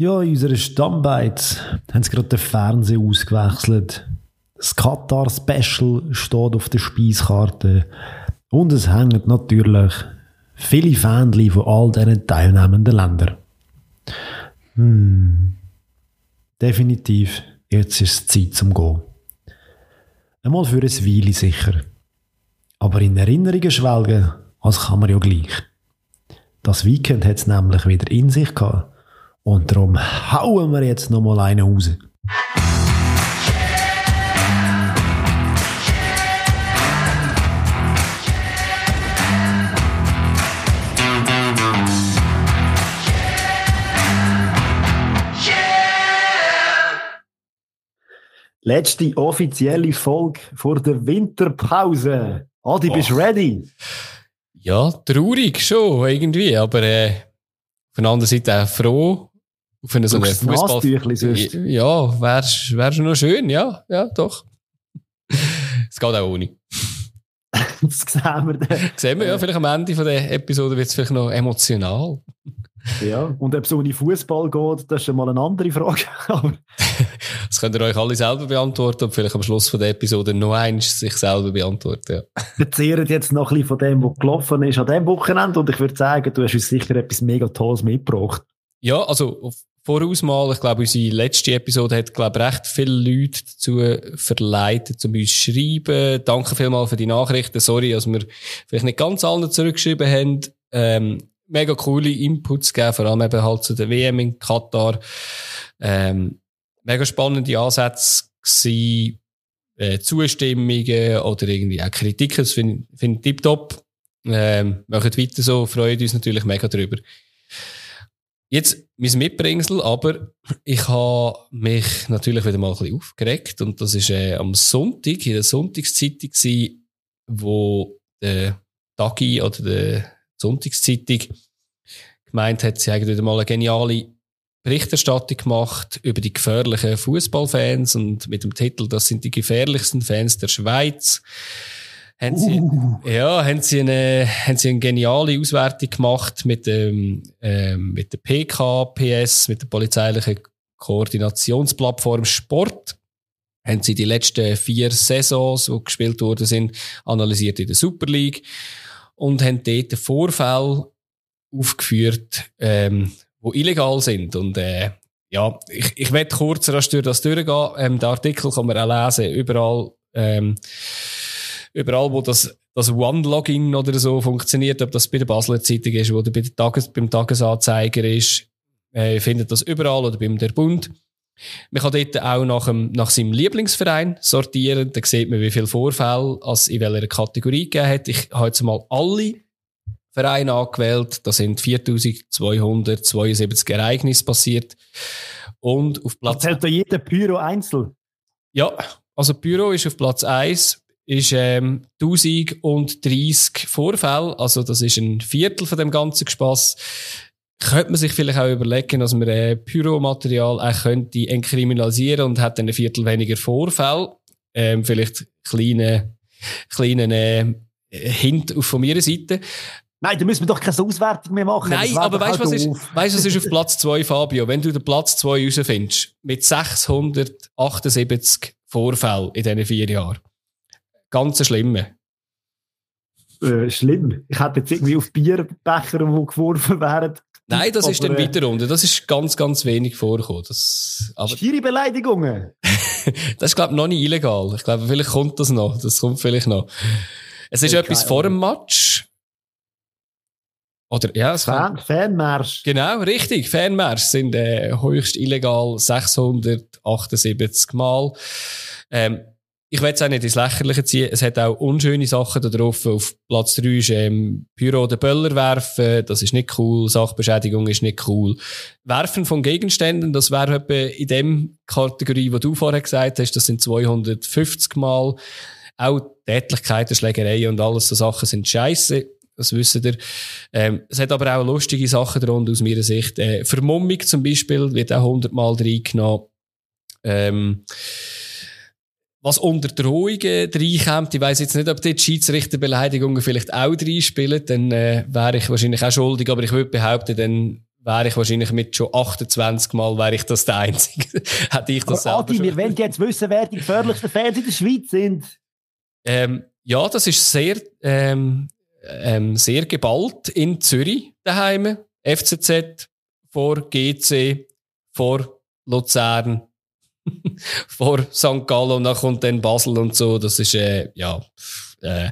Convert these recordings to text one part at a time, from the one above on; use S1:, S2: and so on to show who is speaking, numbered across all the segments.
S1: Ja, in unserer Stammbeiz haben sie gerade den Fernseher ausgewechselt. Das Katar-Special steht auf der Speiskarte. Und es hängen natürlich viele Fähnchen von all diesen teilnehmenden Ländern. Hm. Definitiv, jetzt ist es Zeit zum Gehen. Einmal für ein Weile sicher. Aber in Erinnerungen schwelgen, als kann man ja gleich. Das Weekend hat es nämlich wieder in sich gehabt. Und darum hauen wir jetzt noch mal einen raus. Letzte offizielle Folge vor der Winterpause. Adi, bist du ready?
S2: Ja, traurig schon, irgendwie, aber äh, auf der anderen Seite auch froh. Auf eine so eine Fußball. Ja, wäre wär schon noch schön, ja, ja, doch. Es geht auch ohne.
S1: das sehen wir dann.
S2: Sehen wir, ja, vielleicht am Ende von der Episode wird es vielleicht noch emotional.
S1: Ja, und ob es ohne Fußball geht, das ist mal eine andere Frage.
S2: das könnt ihr euch alle selber beantworten und vielleicht am Schluss von der Episode noch eins sich selber beantworten. Ja.
S1: Wir zehren jetzt noch ein bisschen von dem, was gelaufen ist an diesem Wochenende und ich würde sagen, du hast uns sicher etwas mega Tolles mitgebracht.
S2: Ja, also voraus mal, ich glaube, unsere letzte Episode hat, glaube recht viele Leute dazu verleitet, um uns zu schreiben. Danke vielmals für die Nachrichten. Sorry, dass wir vielleicht nicht ganz allen zurückgeschrieben haben. Ähm, mega coole Inputs gegeben, vor allem eben halt zu der WM in Katar. Ähm, mega spannende Ansätze gewesen, äh, Zustimmungen oder irgendwie auch Kritiken. Das finde find ich tipptopp. Ähm, machen weiter so, freuen uns natürlich mega drüber. Jetzt mein Mitbringsel, aber ich habe mich natürlich wieder mal ein bisschen aufgeregt und das ist äh, am Sonntag, in der Sonntagszeitung gewesen, wo der Tagi oder der Sonntagszeitung gemeint hat, sie haben wieder mal eine geniale Berichterstattung gemacht über die gefährlichen Fußballfans und mit dem Titel Das sind die gefährlichsten Fans der Schweiz. Haben sie, uh. ja, haben sie eine, haben sie eine geniale Auswertung gemacht mit dem, ähm, mit der PKPS, mit der polizeilichen Koordinationsplattform Sport. Haben sie die letzten vier Saisons, die gespielt worden sind, analysiert in der Super League und haben dort den Vorfall aufgeführt, ähm, wo illegal sind. Und äh, ja, ich, ich werde kurz rasch durch das durchgehen. Ähm, den Artikel kann man auch lesen, überall, ähm, überall, wo das, das One-Login oder so funktioniert, ob das bei der Basler Zeitung ist oder bei der Tages-, beim Tagesanzeiger ist, äh, findet das überall oder beim Der Bund. Man kann dort auch nach, dem, nach seinem Lieblingsverein sortieren. Da sieht man, wie viele Vorfälle es in welcher Kategorie gegeben hat. Ich habe jetzt mal alle Vereine angewählt. Da sind 4272 Ereignisse passiert. Und auf Platz...
S1: Erzählt da jeder Pyro einzeln?
S2: Ja, also Pyro ist auf Platz 1 ist ähm, 1030 Vorfälle, also das ist ein Viertel von dem ganzen Spaß könnte man sich vielleicht auch überlegen, dass man äh, Pyromaterial auch könnte entkriminalisieren und hat dann ein Viertel weniger Vorfälle. Ähm, vielleicht kleine, kleinen äh, Hint von meiner Seite.
S1: Nein, da müssen wir doch keine Auswertung mehr machen.
S2: Nein, aber weißt du, was, ist, weißt, was ist auf Platz 2, Fabio? Wenn du den Platz 2 rausfindest, mit 678 Vorfällen in diesen vier Jahren. Ganz schlimme.
S1: Äh, schlimm. Ich hätte jetzt irgendwie auf Bierbecher, die geworfen werden,
S2: Nein, das ist dann äh, weiter unten. Das ist ganz, ganz wenig vorgekommen. Das,
S1: aber Vier Beleidigungen?
S2: das ist, glaube ich, noch nicht illegal. Ich glaube, vielleicht kommt das noch. Das kommt vielleicht noch. Es ist okay. etwas vor dem Match. Oder, ja, es
S1: Fan, Fanmarsch.
S2: Genau, richtig. Fanmarsch sind äh, höchst illegal 678 Mal. Ähm, ich will es auch nicht ins Lächerliche ziehen. Es hat auch unschöne Sachen da drauf. Auf Platz 3 ist ähm, Pyro oder Böller werfen. Das ist nicht cool. Sachbeschädigung ist nicht cool. Werfen von Gegenständen, das wäre etwa in dem Kategorie, wo du vorher gesagt hast, das sind 250 Mal. Auch Tätlichkeiten, Schlägereien und alles so Sachen sind scheiße. Das wissen ihr. Ähm, es hat aber auch lustige Sachen darunter aus meiner Sicht. Äh, Vermummung zum Beispiel wird auch 100 Mal reingenommen. Ähm, was unter Drohungen reinkommt, ich weiss jetzt nicht, ob die Schiedsrichterbeleidigungen vielleicht auch reinspielen, dann äh, wäre ich wahrscheinlich auch schuldig, aber ich würde behaupten, dann wäre ich wahrscheinlich mit schon 28 Mal, wäre ich das der Einzige. Hätte ich das
S1: Aber Adi, wir wollen jetzt wissen, wer die gefährlichsten Fans in der Schweiz sind.
S2: Ähm, ja, das ist sehr, ähm, ähm, sehr geballt in Zürich daheim. FCZ vor GC, vor Luzern, vor St. Gallen und dann kommt dann Basel und so. Das ist, äh, ja, äh,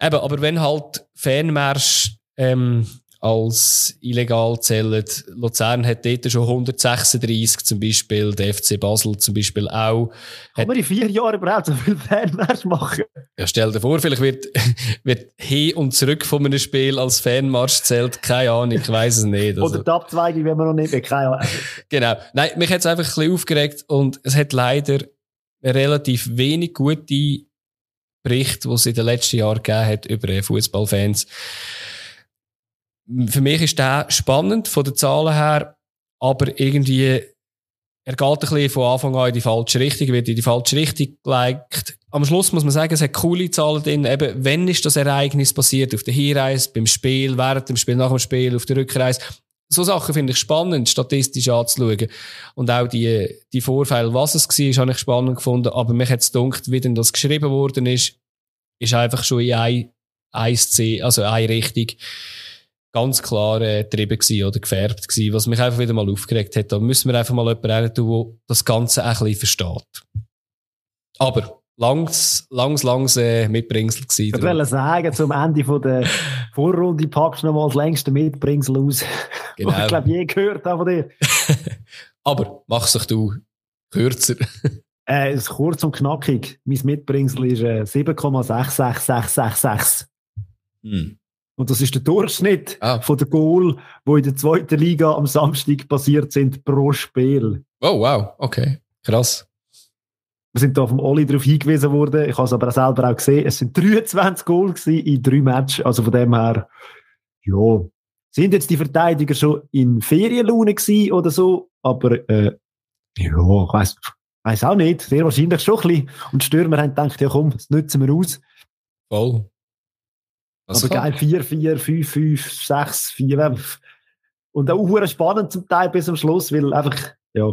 S2: eben, aber wenn halt Fanmarsch, ähm, als illegal zählen. Luzern hat dort schon 136 zum Beispiel, der FC Basel zum Beispiel auch.
S1: Kann man in vier Jahren überhaupt so viel Fanmarsch machen?
S2: Ja, stell dir vor, vielleicht wird, wird hin und zurück von einem Spiel als Fanmarsch zählt, keine Ahnung, ich weiß es nicht.
S1: Also. Oder die Abzweigung, wenn man noch nicht, keine Ahnung.
S2: genau. Nein, mich hat es einfach ein bisschen aufgeregt und es hat leider relativ wenig gute Berichte, die es in den letzten Jahren gegeben hat über Fußballfans für mich ist der spannend von den Zahlen her, aber irgendwie, er geht ein bisschen von Anfang an in die falsche Richtung, wird in die falsche Richtung gelegt. Am Schluss muss man sagen, es hat coole Zahlen drin. Eben, wenn ist das Ereignis passiert? Auf der Hinreise, beim Spiel, während dem Spiel, nach dem Spiel, auf der Rückreise. So Sachen finde ich spannend, statistisch anzuschauen. Und auch die, die Vorfälle, was es war, habe ich spannend gefunden. Aber mich hat es gedacht, wie denn das geschrieben worden ist, ist einfach schon in ein, ein C, also eine Richtung ganz klar äh, getrieben gewesen oder gefärbt gewesen, was mich einfach wieder mal aufgeregt hat. Da müssen wir einfach mal jemanden tun, der das Ganze ein bisschen versteht. Aber langs, langs, langs äh, Mitbringsel gewesen.
S1: Ich wollte sagen, zum Ende von der Vorrunde packst du noch mal das längste Mitbringsel aus, genau. ich glaube je gehört habe von dir.
S2: Aber mach sich du kürzer.
S1: äh, ist kurz und knackig. Mein Mitbringsel ist äh, 7,66666. Hm. Und das ist der Durchschnitt ah. von der Goal, wo in der zweiten Liga am Samstag passiert sind pro Spiel.
S2: Oh, wow. Okay. Krass.
S1: Wir sind da vom Oli darauf hingewiesen worden. Ich habe es aber auch selber auch gesehen. Es sind 23 Goals in drei Matches. Also von dem her, ja. Sind jetzt die Verteidiger schon in Ferienlaune gewesen oder so? Aber, äh, ja, ich weiss, weiss auch nicht. Sehr wahrscheinlich schon ein bisschen. Und die Stürmer haben gedacht, ja komm, das nutzen wir aus.
S2: Voll.
S1: Was aber geil, 4, 4, 5, 5, 6, 4. Und auch spannend zum Teil bis zum Schluss, weil einfach, ja.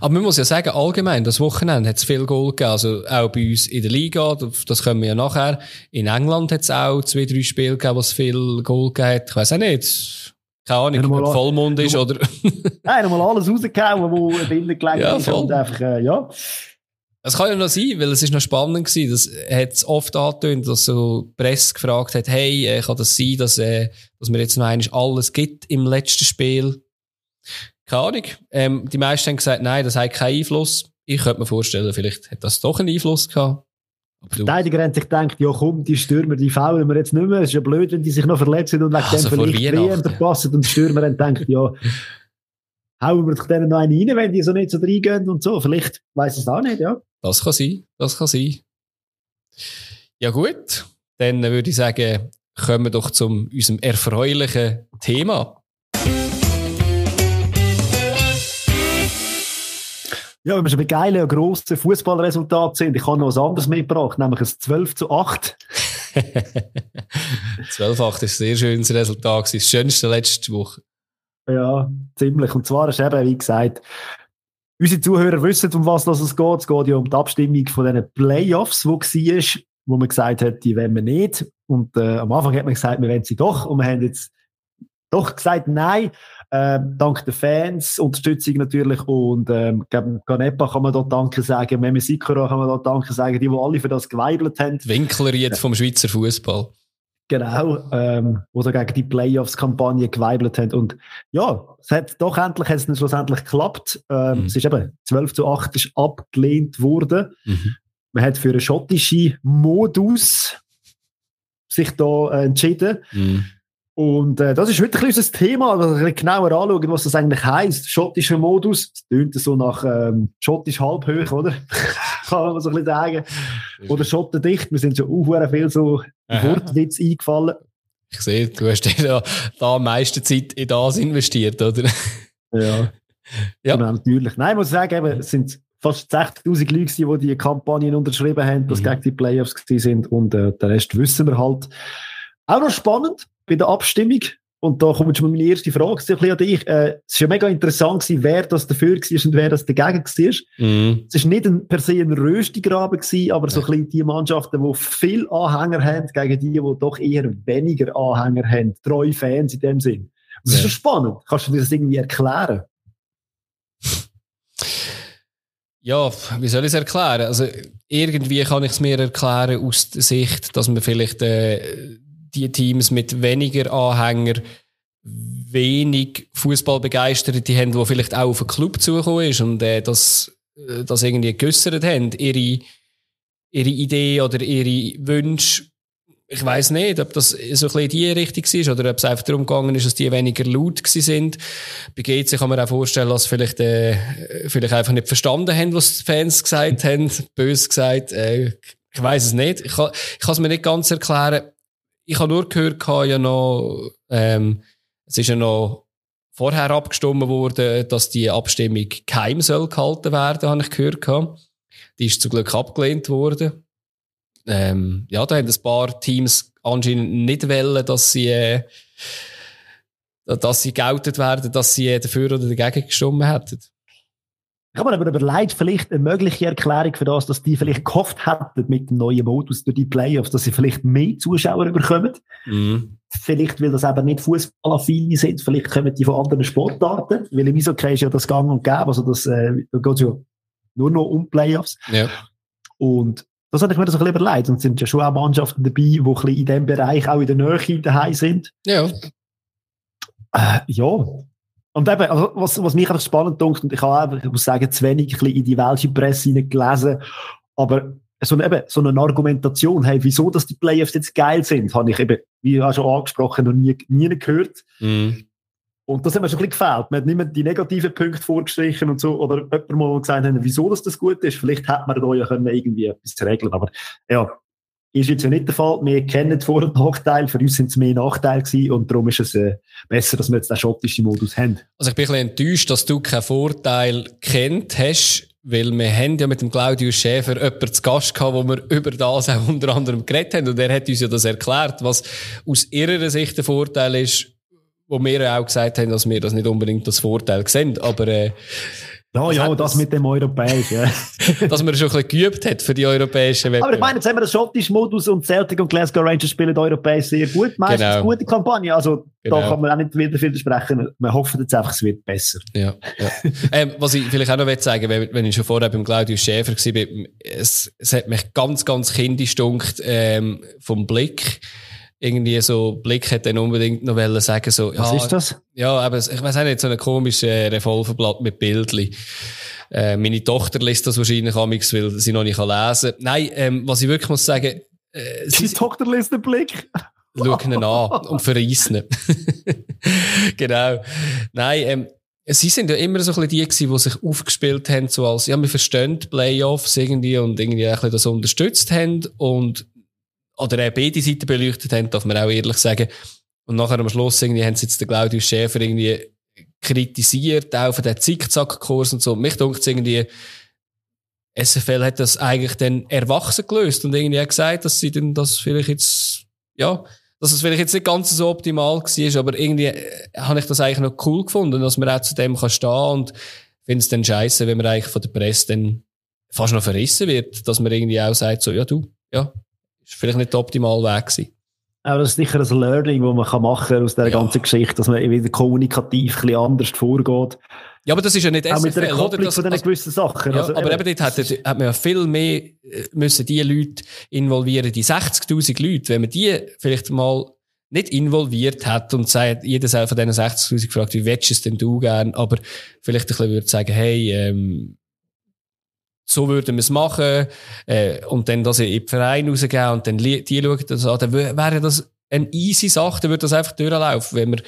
S2: Aber man muss ja sagen, allgemein, das Wochenende hat es viel Goal gegeben. Also auch bei uns in der Liga, das können wir ja nachher. In England hat es auch zwei, drei Spiele gegeben, wo es viel Goal gegeben hat. Ich weiß auch nicht. Keine Ahnung, ob Vollmond ist oder.
S1: Nein, nochmal alles rausgehauen, wo drinnen gelegen ja, ist. Und einfach, äh, ja.
S2: Es kann ja noch sein, weil es ist noch spannend gewesen. Das hat es oft angetönt, dass so die Presse gefragt hat, hey, äh, kann das sein, dass, äh, dass mir jetzt noch einmal alles gibt im letzten Spiel? Keine Ahnung. Ähm, die meisten haben gesagt, nein, das hat keinen Einfluss. Ich könnte mir vorstellen, vielleicht hat das doch einen Einfluss gehabt.
S1: Verteidiger haben sich gedacht, ja komm, die Stürmer, die faulen wir jetzt nicht mehr. Es ist ja blöd, wenn die sich noch verletzen und wegen also dem vielleicht WM verpassen. Und die Stürmer haben gedacht, ja, hauen wir doch denen noch einen rein, wenn die so nicht so reingehen und so. Vielleicht weiß es auch nicht, ja.
S2: Das kann sein, das kann sein. Ja gut, dann würde ich sagen, kommen wir doch zu unserem erfreulichen Thema.
S1: Ja, wenn wir schon bei geilen und grossen Fußballresultaten sind, ich habe noch was anderes mitgebracht, nämlich ein 12 zu 8.
S2: 12 zu 8 ist ein sehr schönes Resultat, das schönste letzte Woche.
S1: Ja, ziemlich. Und zwar ist eben, wie gesagt, unsere Zuhörer wissen, um was es geht. Es geht ja um die Abstimmung von diesen Playoffs, die war, wo man gesagt hat, die wollen wir nicht. Und äh, am Anfang hat man gesagt, wir wollen sie doch. Und wir haben jetzt doch gesagt, nein. Äh, dank der Fans, Unterstützung natürlich. Und ähm, Ganepa kann man dort Danke sagen, Meme Sikora kann man dort Danke sagen, die, die alle für das geweibelt haben.
S2: Winkler jetzt vom Schweizer Fußball.
S1: Genau, ähm, wo sie gegen die Playoffs-Kampagne geweibelt haben. Und ja, es hat doch endlich, hat es schlussendlich geklappt. Ähm, mhm. Es ist eben 12 zu 8 ist abgelehnt worden. Mhm. Man hat für einen schottischen Modus sich da äh, entschieden. Mhm. Und äh, das ist ein unser Thema, ein bisschen genauer anschauen, was das eigentlich heisst. Schottischer Modus, das tönt so nach ähm, schottisch halbhoch, oder? Kann man so ein bisschen sagen. Oder schottendicht, wir sind schon auch viel so Wortwitz eingefallen.
S2: Ich sehe, du hast ja da am meisten Zeit in das investiert, oder?
S1: ja. ja. Genau, natürlich. Nein, ich muss sagen, eben, es sind fast 60.000 Leute, die die Kampagnen unterschrieben haben, dass mhm. gegen die Playoffs sind und äh, den Rest wissen wir halt. Auch noch spannend bei der Abstimmung. und da kommt schon mal meine erste Frage ein bisschen an dich. Äh, es war ja mega interessant gewesen, wer das dafür war und wer das dagegen war. Mhm. Es war nicht ein, per se ein Röstigraben gewesen, aber so ein bisschen die Mannschaften, die viel Anhänger haben, gegen die, die doch eher weniger Anhänger haben. Treue Fans in dem Sinn. Das ja. ist schon spannend. Kannst du dir das irgendwie erklären?
S2: Ja, wie soll ich es erklären? Also, irgendwie kann ich es mir erklären aus der Sicht, dass man vielleicht äh, die Teams mit weniger Anhänger wenig Fußballbegeisterte haben, die vielleicht auch auf einen Club zugekommen ist und äh, das, äh, das irgendwie geäussert haben, ihre, ihre Idee oder ihre Wünsche. Ich weiß nicht, ob das so ein bisschen in die Richtung ist oder ob es einfach darum gegangen ist, dass die weniger laut sind. Bei GC kann man auch vorstellen, dass vielleicht, äh, vielleicht einfach nicht verstanden haben, was die Fans gesagt haben, bös gesagt. Äh, ich weiß es nicht. Ich kann es mir nicht ganz erklären ich habe nur gehört, ja noch, ähm, es ist ja noch vorher abgestimmt worden, dass die Abstimmung geheim soll gehalten werden, habe ich gehört. Die ist zum Glück abgelehnt worden. Ähm, ja, da haben ein paar Teams anscheinend nicht wollen, dass sie, äh, dass sie geoutet werden, dass sie dafür oder dagegen gestimmt hätten.
S1: Ich habe mir aber überlegt, vielleicht eine mögliche Erklärung für das, dass die vielleicht gehofft hätten mit dem neuen Modus durch die Playoffs, dass sie vielleicht mehr Zuschauer bekommen. Mhm. Vielleicht, weil das eben nicht Fußballaffine sind, vielleicht kommen die von anderen Sportarten, weil im Eishockey ist ja das Gang und Gäbe, also das, äh, da geht es ja nur noch um Playoffs. Ja. Und das hatte ich mir so ein bisschen überlegt. Und es sind ja schon auch Mannschaften dabei, die ein bisschen in diesem Bereich auch in der Nähe daheim sind.
S2: Ja.
S1: Äh, ja, und eben, also was, was mich einfach spannend dunkt, und ich habe ich muss sagen, zu wenig ein in die welche Presse gelesen, aber so eine, eben, so eine Argumentation, hey, wieso dass die Playoffs jetzt geil sind, habe ich eben, wie auch schon angesprochen, noch nie, nie gehört. Mm. Und das hat mir schon ein bisschen gefällt. Man hat nicht mehr die negativen Punkte vorgestrichen und so, oder jemand mal gesagt hat, wieso dass das gut ist. Vielleicht hätte man da ja können irgendwie etwas regeln Aber ja, ist jetzt ja nicht der Fall. Wir kennen Vor- und Nachteile. Für uns sind es mehr Nachteile gewesen und darum ist es äh, besser, dass wir jetzt den schottischen Modus haben.
S2: Also ich bin ein bisschen enttäuscht, dass du keinen Vorteil kennt hast, weil wir haben ja mit dem Claudius Schäfer jemanden zu Gast gehabt, wo wir über das auch unter anderem geredet haben und er hat uns ja das erklärt, was aus ihrer Sicht der Vorteil ist, wo wir auch gesagt haben, dass wir das nicht unbedingt das Vorteil sehen, aber äh,
S1: ja, ja, das mit dem Europäischen.
S2: Dass man schon ein bisschen geübt hat für die europäischen
S1: Wettbewerbe. Aber ich meine, jetzt haben wir den schottischen Modus und Celtic und Glasgow Rangers spielen europäisch sehr gut. Meistens genau. gute Kampagne. Also genau. da kann man auch nicht wieder widersprechen. Wir hoffen jetzt einfach, es wird besser.
S2: Ja, ja. ähm, was ich vielleicht auch noch sagen wenn, wenn ich schon vorher beim Claudius Schäfer war, es, es hat mich ganz, ganz kindisch dunkt ähm, vom Blick irgendwie so Blick hat dann unbedingt noch wollen sagen so
S1: was ja, ist das?
S2: Ja aber ich weiß auch nicht so ein komisches Revolverblatt mit Bildli. Äh, meine Tochter liest das wahrscheinlich amigs weil sie noch nicht lesen kann. Nein ähm, was ich wirklich muss sagen
S1: äh, die Tochter liest den Blick?
S2: Schau ihn an und verreissen genau. Nein ähm, Sie sind ja immer so ein bisschen die gewesen, die sich aufgespielt haben, so als, ja, wir verstehen die Playoffs irgendwie und irgendwie ein bisschen das unterstützt haben und oder äh, beide Seiten beleuchtet haben, darf man auch ehrlich sagen. Und nachher am Schluss irgendwie haben sie jetzt den Claudius Schäfer irgendwie kritisiert, auch für den Zickzackkurs und so. Mich denkt irgendwie, SFL hat das eigentlich dann erwachsen gelöst und irgendwie auch gesagt, dass sie dann das vielleicht jetzt, ja, dass es vielleicht jetzt nicht ganz so optimal war, aber irgendwie äh, habe ich das eigentlich noch cool gefunden, dass man auch zu dem kann stehen und finde es dann scheiße, wenn man eigentlich von der Presse dann fast noch verrissen wird, dass man irgendwie auch sagt, so, ja du, ja, ist vielleicht nicht der optimale Weg gewesen.
S1: Aber das ist sicher ein Learning, das man kann machen aus dieser ja. ganzen Geschichte, dass man wieder kommunikativ ein bisschen anders vorgeht.
S2: Ja, aber das ist ja nicht
S1: Auch mit der Kopplung das, von diesen gewissen Sachen.
S2: Ja, also, aber eben dort hat, hat man ja viel mehr äh, müssen die Leute involvieren, die 60'000 Leute, wenn man die vielleicht mal nicht involviert hat und sagt, jeder von diesen 60'000 fragt, wie willst du es denn du gern, aber vielleicht ein bisschen würde sagen, hey, ähm, so würden wir es machen, äh, und dann das in den Verein rausgeben und dann die schauen das an, dann wäre das eine easy Sache, dann würde das einfach durchlaufen, wenn wir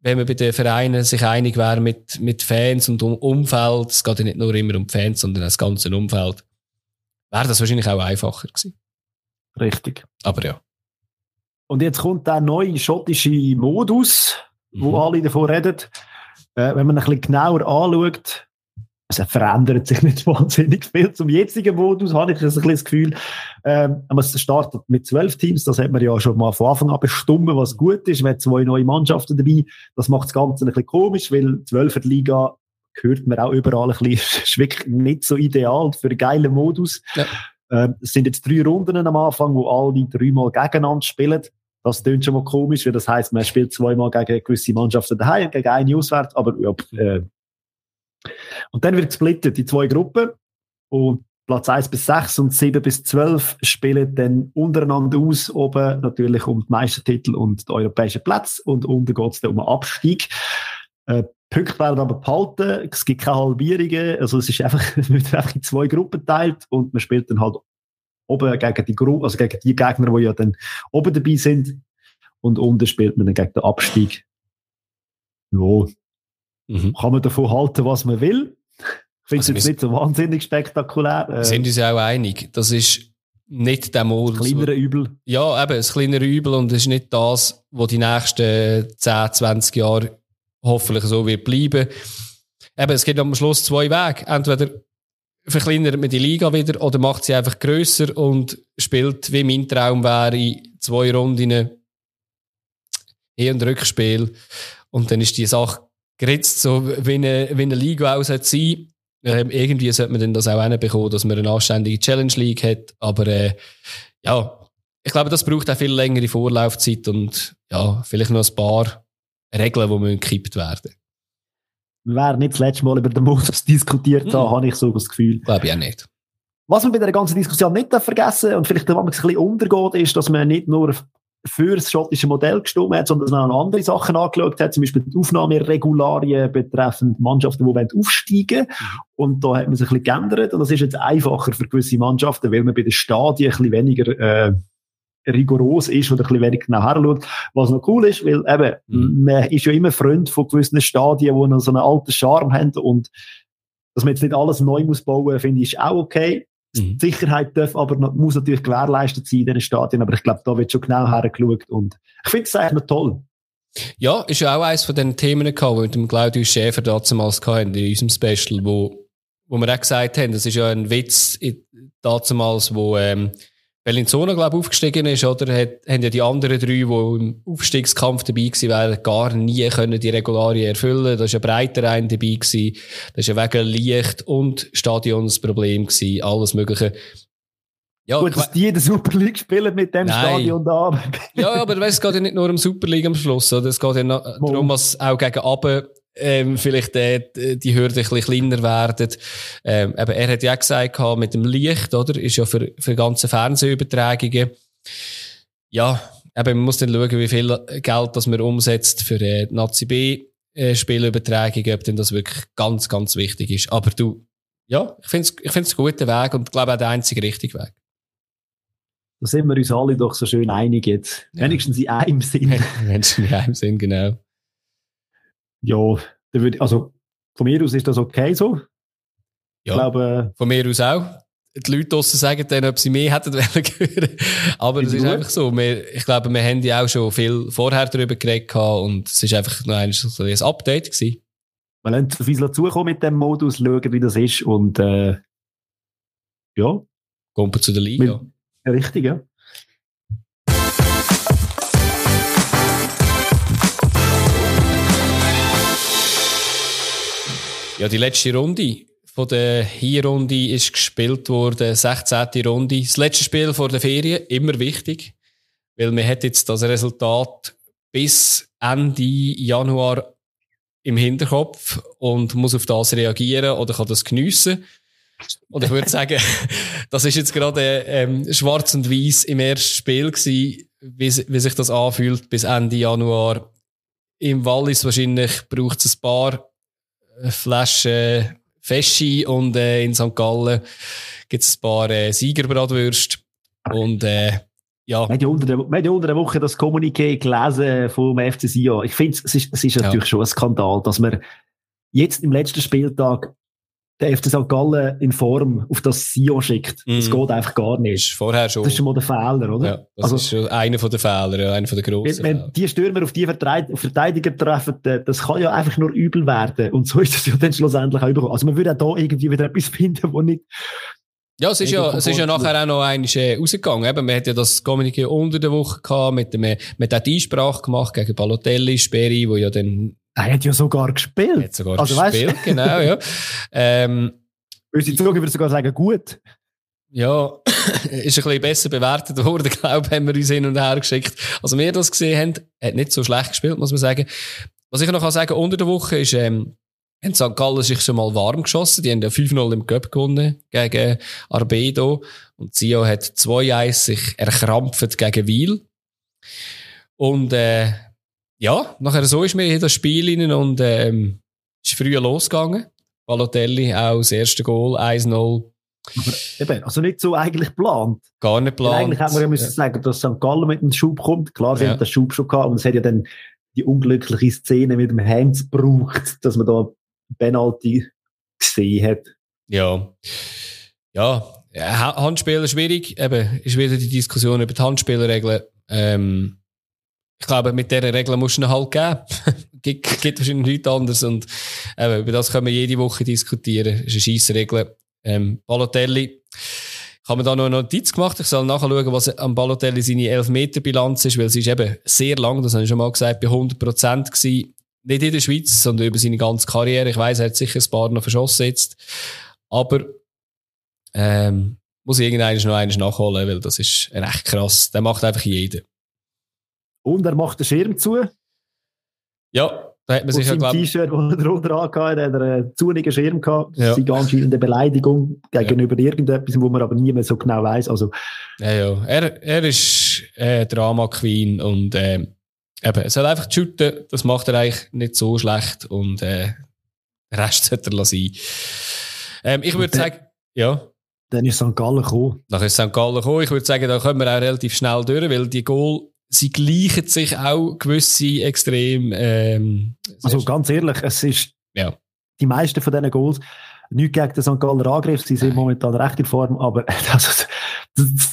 S2: wenn man bei den Vereinen sich einig wäre mit, mit Fans und um Umfeld, es geht ja nicht nur immer um Fans, sondern das ganze Umfeld, wäre das wahrscheinlich auch einfacher gewesen.
S1: Richtig.
S2: Aber ja.
S1: Und jetzt kommt der neue schottische Modus, wo mhm. alle davon reden. Äh, wenn man ein bisschen genauer anschaut, es verändert sich nicht wahnsinnig viel. Zum jetzigen Modus habe ich ein bisschen das Gefühl, ähm, es startet mit zwölf Teams, das hat man ja schon mal von Anfang an bestimmt, was gut ist. Hat zwei neue Mannschaften dabei. Das macht das Ganze ein bisschen komisch, weil zwölfer Liga hört man auch überall ein bisschen, ist wirklich nicht so ideal für einen geilen Modus. Ja. Ähm, es sind jetzt drei Runden am Anfang, wo alle dreimal gegeneinander spielen. Das klingt schon mal komisch, weil das heisst, man spielt zweimal gegen gewisse Mannschaften daheim, gegen eine auswärts, aber ja, äh, und dann wird gesplittet in zwei Gruppen. Und Platz 1 bis 6 und 7 bis 12 spielen dann untereinander aus, oben natürlich um die Meistertitel und die europäischen Plätze. Und unten geht es dann um den Abstieg. Äh, Punkte werden aber behalten, es gibt keine Halbierungen, also es ist einfach, wird einfach in zwei Gruppen geteilt. Und man spielt dann halt oben gegen die Gruppe, also gegen die Gegner, die ja dann oben dabei sind. Und unten spielt man dann gegen den Abstieg. Ja, Mhm. Kann man davon halten, was man will. Ich finde es also jetzt nicht so wahnsinnig spektakulär.
S2: Wir sind uns ja auch einig. Das ist nicht der Modus.
S1: Kleinere Übel.
S2: Ja, eben, das kleinere Übel und es ist nicht das, was die nächsten 10, 20 Jahre hoffentlich so wird bleiben. Eben, es gibt am Schluss zwei Wege. Entweder verkleinert man die Liga wieder oder macht sie einfach grösser und spielt, wie mein Traum wäre, zwei Runden Hin- und Rückspiel. Und dann ist die Sache geritzt, so wie eine, wie eine Liga auch sein ähm, irgendwie sollte man dann das auch hinbekommen, dass man eine anständige Challenge League hat. Aber äh, ja, ich glaube, das braucht auch viel längere Vorlaufzeit und ja, vielleicht noch ein paar Regeln, die müssen gekippt werden.
S1: Wir werden nicht das letzte Mal über den Modus diskutiert mhm. haben, habe ich so das Gefühl.
S2: Glaube ich auch nicht.
S1: Was man bei der ganzen Diskussion nicht vergessen und vielleicht was man ein bisschen untergeht, ist, dass man nicht nur für das schottische Modell gestimmt hat, sondern dass man auch andere Sachen angeschaut hat, zum Beispiel die Aufnahmeregularien betreffend Mannschaften, die aufsteigen wollen. Und da hat man sich ein bisschen geändert und das ist jetzt einfacher für gewisse Mannschaften, weil man bei den Stadien ein bisschen weniger äh, rigoros ist oder ein bisschen weniger genau herschaut. Was noch cool ist, weil eben, mhm. man ist ja immer Freund von gewissen Stadien, die noch so einen alten Charme haben und dass man jetzt nicht alles neu muss bauen, finde ich, ist auch okay. Mhm. Sicherheit darf aber noch, muss natürlich gewährleistet sein in diesen Stadien, aber ich glaube, da wird schon genau hergeschaut und ich finde es eigentlich noch toll.
S2: Ja, ist ja auch eines von den Themen gehabt, die mit dem Claudius Schäfer damals hatten, in unserem Special, wo, wo wir auch gesagt haben, das ist ja ein Witz damals, wo, ähm, Bellinzona, glaube ich, aufgestiegen ist, oder? Hat, haben ja die anderen drei, die im Aufstiegskampf dabei waren, gar nie können die Regularien erfüllen. Da war ein breiter ein dabei gewesen. Das war ja wegen Licht und Stadionsproblem gewesen. Alles Mögliche.
S1: Ja, Gut, dass die in der Super League spielen mit dem Nein. Stadion da.
S2: ja, aber weißt, es geht ja nicht nur um Super League am Schluss, oder? Es geht ja darum, was auch gegen Abe ähm, vielleicht äh, die Hürde ein bisschen kleiner werden. Ähm, eben, er hat ja auch gesagt, mit dem Licht, oder? Ist ja für, für ganze Fernsehübertragungen. Ja, eben, man muss dann schauen, wie viel Geld das man umsetzt für äh, Nazi B äh, Spielübertragungen, ob denn das wirklich ganz, ganz wichtig ist. Aber du, ja, ich finde es ich find's einen guten Weg und glaube auch der einzige richtige Weg.
S1: Da sind wir uns alle doch so schön einig jetzt. Ja. Wenigstens in einem Sinn.
S2: Wenigstens in einem Sinn, genau.
S1: Ja, also von mir aus ist das okay so.
S2: Ja, ich glaube, von mir aus auch. Die Leute draussen sagen dann, ob sie mehr hätten hören Aber es ist einfach so. Wir, ich glaube, wir haben ja auch schon viel vorher darüber geredet und es ist einfach noch ein, so ein Update gewesen.
S1: Wir lassen ein bisschen zukommen mit dem Modus, schauen, wie das ist und äh, ja.
S2: Kommen wir zu der Liga.
S1: Mit, richtig, ja.
S2: Ja, die letzte Runde von der Hinrunde ist gespielt worden, 16. Runde. Das letzte Spiel vor der Ferien, immer wichtig, weil man hat jetzt das Resultat bis Ende Januar im Hinterkopf und muss auf das reagieren oder kann das geniessen. Und ich würde sagen, das ist jetzt gerade ähm, schwarz und weiß im ersten Spiel gewesen, wie, wie sich das anfühlt bis Ende Januar. Im Wallis wahrscheinlich braucht es ein paar Flasche Feschi und äh, in St. Gallen gibt es ein paar äh, Siegerbratwürste. Und äh, ja.
S1: Wir haben ja unter der, wir haben ja unter der Woche das Kommuniqué gelesen vom FC Sion. Ich finde, es ist, es ist natürlich ja. schon ein Skandal, dass man jetzt im letzten Spieltag der FC St. Gallen in Form auf das Sio schickt. Mm. Das mhm. geht einfach gar nicht. Das
S2: ist vorher schon.
S1: Das ist schon mal der Fehler, oder? Ja,
S2: das also, ist schon einer von den Fehlern, einer von den grossen.
S1: Wenn, wenn die Stürmer auf die Verteidiger treffen, das kann ja einfach nur übel werden. Und so ist das ja dann schlussendlich auch überkommen. Also man würde auch da irgendwie wieder etwas finden, wo nicht
S2: ja, es ist ja, es ist ja nachher auch noch einiges äh, rausgegangen. Eben, man hat ja das Kommuniqué unter der Woche gehabt, mit dem, mit der Einsprache gemacht gegen Balotelli, Sperry, wo ja dann...
S1: Er hat ja sogar gespielt. Er
S2: hat sogar also, gespielt, weißt? genau, ja. Ähm,
S1: Unsere Zuge würde sogar sagen, gut.
S2: Ja, ist ein bisschen besser bewertet worden, glaube ich, haben wir uns hin und her geschickt. Also wir das gesehen haben, hat nicht so schlecht gespielt, muss man sagen. Was ich noch sagen kann unter der Woche ist, ähm, haben St. Gallen sich schon mal warm geschossen. Die haben ja 5-0 im Cup gewonnen gegen Arbedo. Und Sio hat 2-1 sich erkrampft gegen Wiel. Und, äh, ja, nachher so ist mir in das Spiel rein und, ähm, ist früher losgegangen. Balotelli auch das erste Goal, 1-0.
S1: Eben, also nicht so eigentlich geplant.
S2: Gar nicht geplant.
S1: Eigentlich haben wir ja müssen ja. sagen, dass St. Gallen mit dem Schub kommt. Klar, sie ja. haben den Schub schon gehabt und es hat ja dann die unglückliche Szene mit dem Hands gebraucht, dass man da Penalty gesehen hat.
S2: Ja. Ja, Handspieler schwierig. Eben, ist wieder die Diskussion über die Handspielerregeln. Ähm, ich glaube, mit dieser Regel musst du ihn halt geben. gibt, gibt wahrscheinlich nichts anderes. Und eben, über das können wir jede Woche diskutieren. Das ist eine scheisse Regel. Ähm, Balotelli. Ich habe mir da noch eine Notiz gemacht. Ich soll nachschauen, was am Balotelli seine Elfmeter-Bilanz ist, weil sie ist eben sehr lang, das habe ich schon mal gesagt, bei 100 Prozent gewesen. Nicht in der Schweiz, sondern über seine ganze Karriere. Ich weiß, er hat sicher ein paar noch verschossen jetzt. Aber, ähm, muss ich irgendwann noch eines nachholen, weil das ist recht krass. Der macht einfach jeden.
S1: Und er macht den Schirm zu.
S2: Ja, da hat man sich ja,
S1: glaube T-Shirt, das er drunter angehabt hat, er einen zunigen Schirm gehabt. Das ja. ist anscheinend eine Beleidigung gegenüber ja. irgendetwas, wo man aber nie mehr so genau weiß. Also.
S2: Ja, ja. Er, er ist äh, Drama Queen und äh, eben, er soll einfach shooten. Das macht er eigentlich nicht so schlecht und äh, den Rest sollte er sein. Ähm, ich würde sagen, ja.
S1: Dann ist St. Gallen gekommen.
S2: Dann ist St. Gallen gekommen. Ich würde sagen, da kommen wir auch relativ schnell durch, weil die Goal sie gleichen sich auch gewisse extrem. Ähm,
S1: also ganz ehrlich, es ist ja. die meisten von diesen Goals nicht gegen den St. Galler Angriff, sie sind momentan recht in Form, aber das,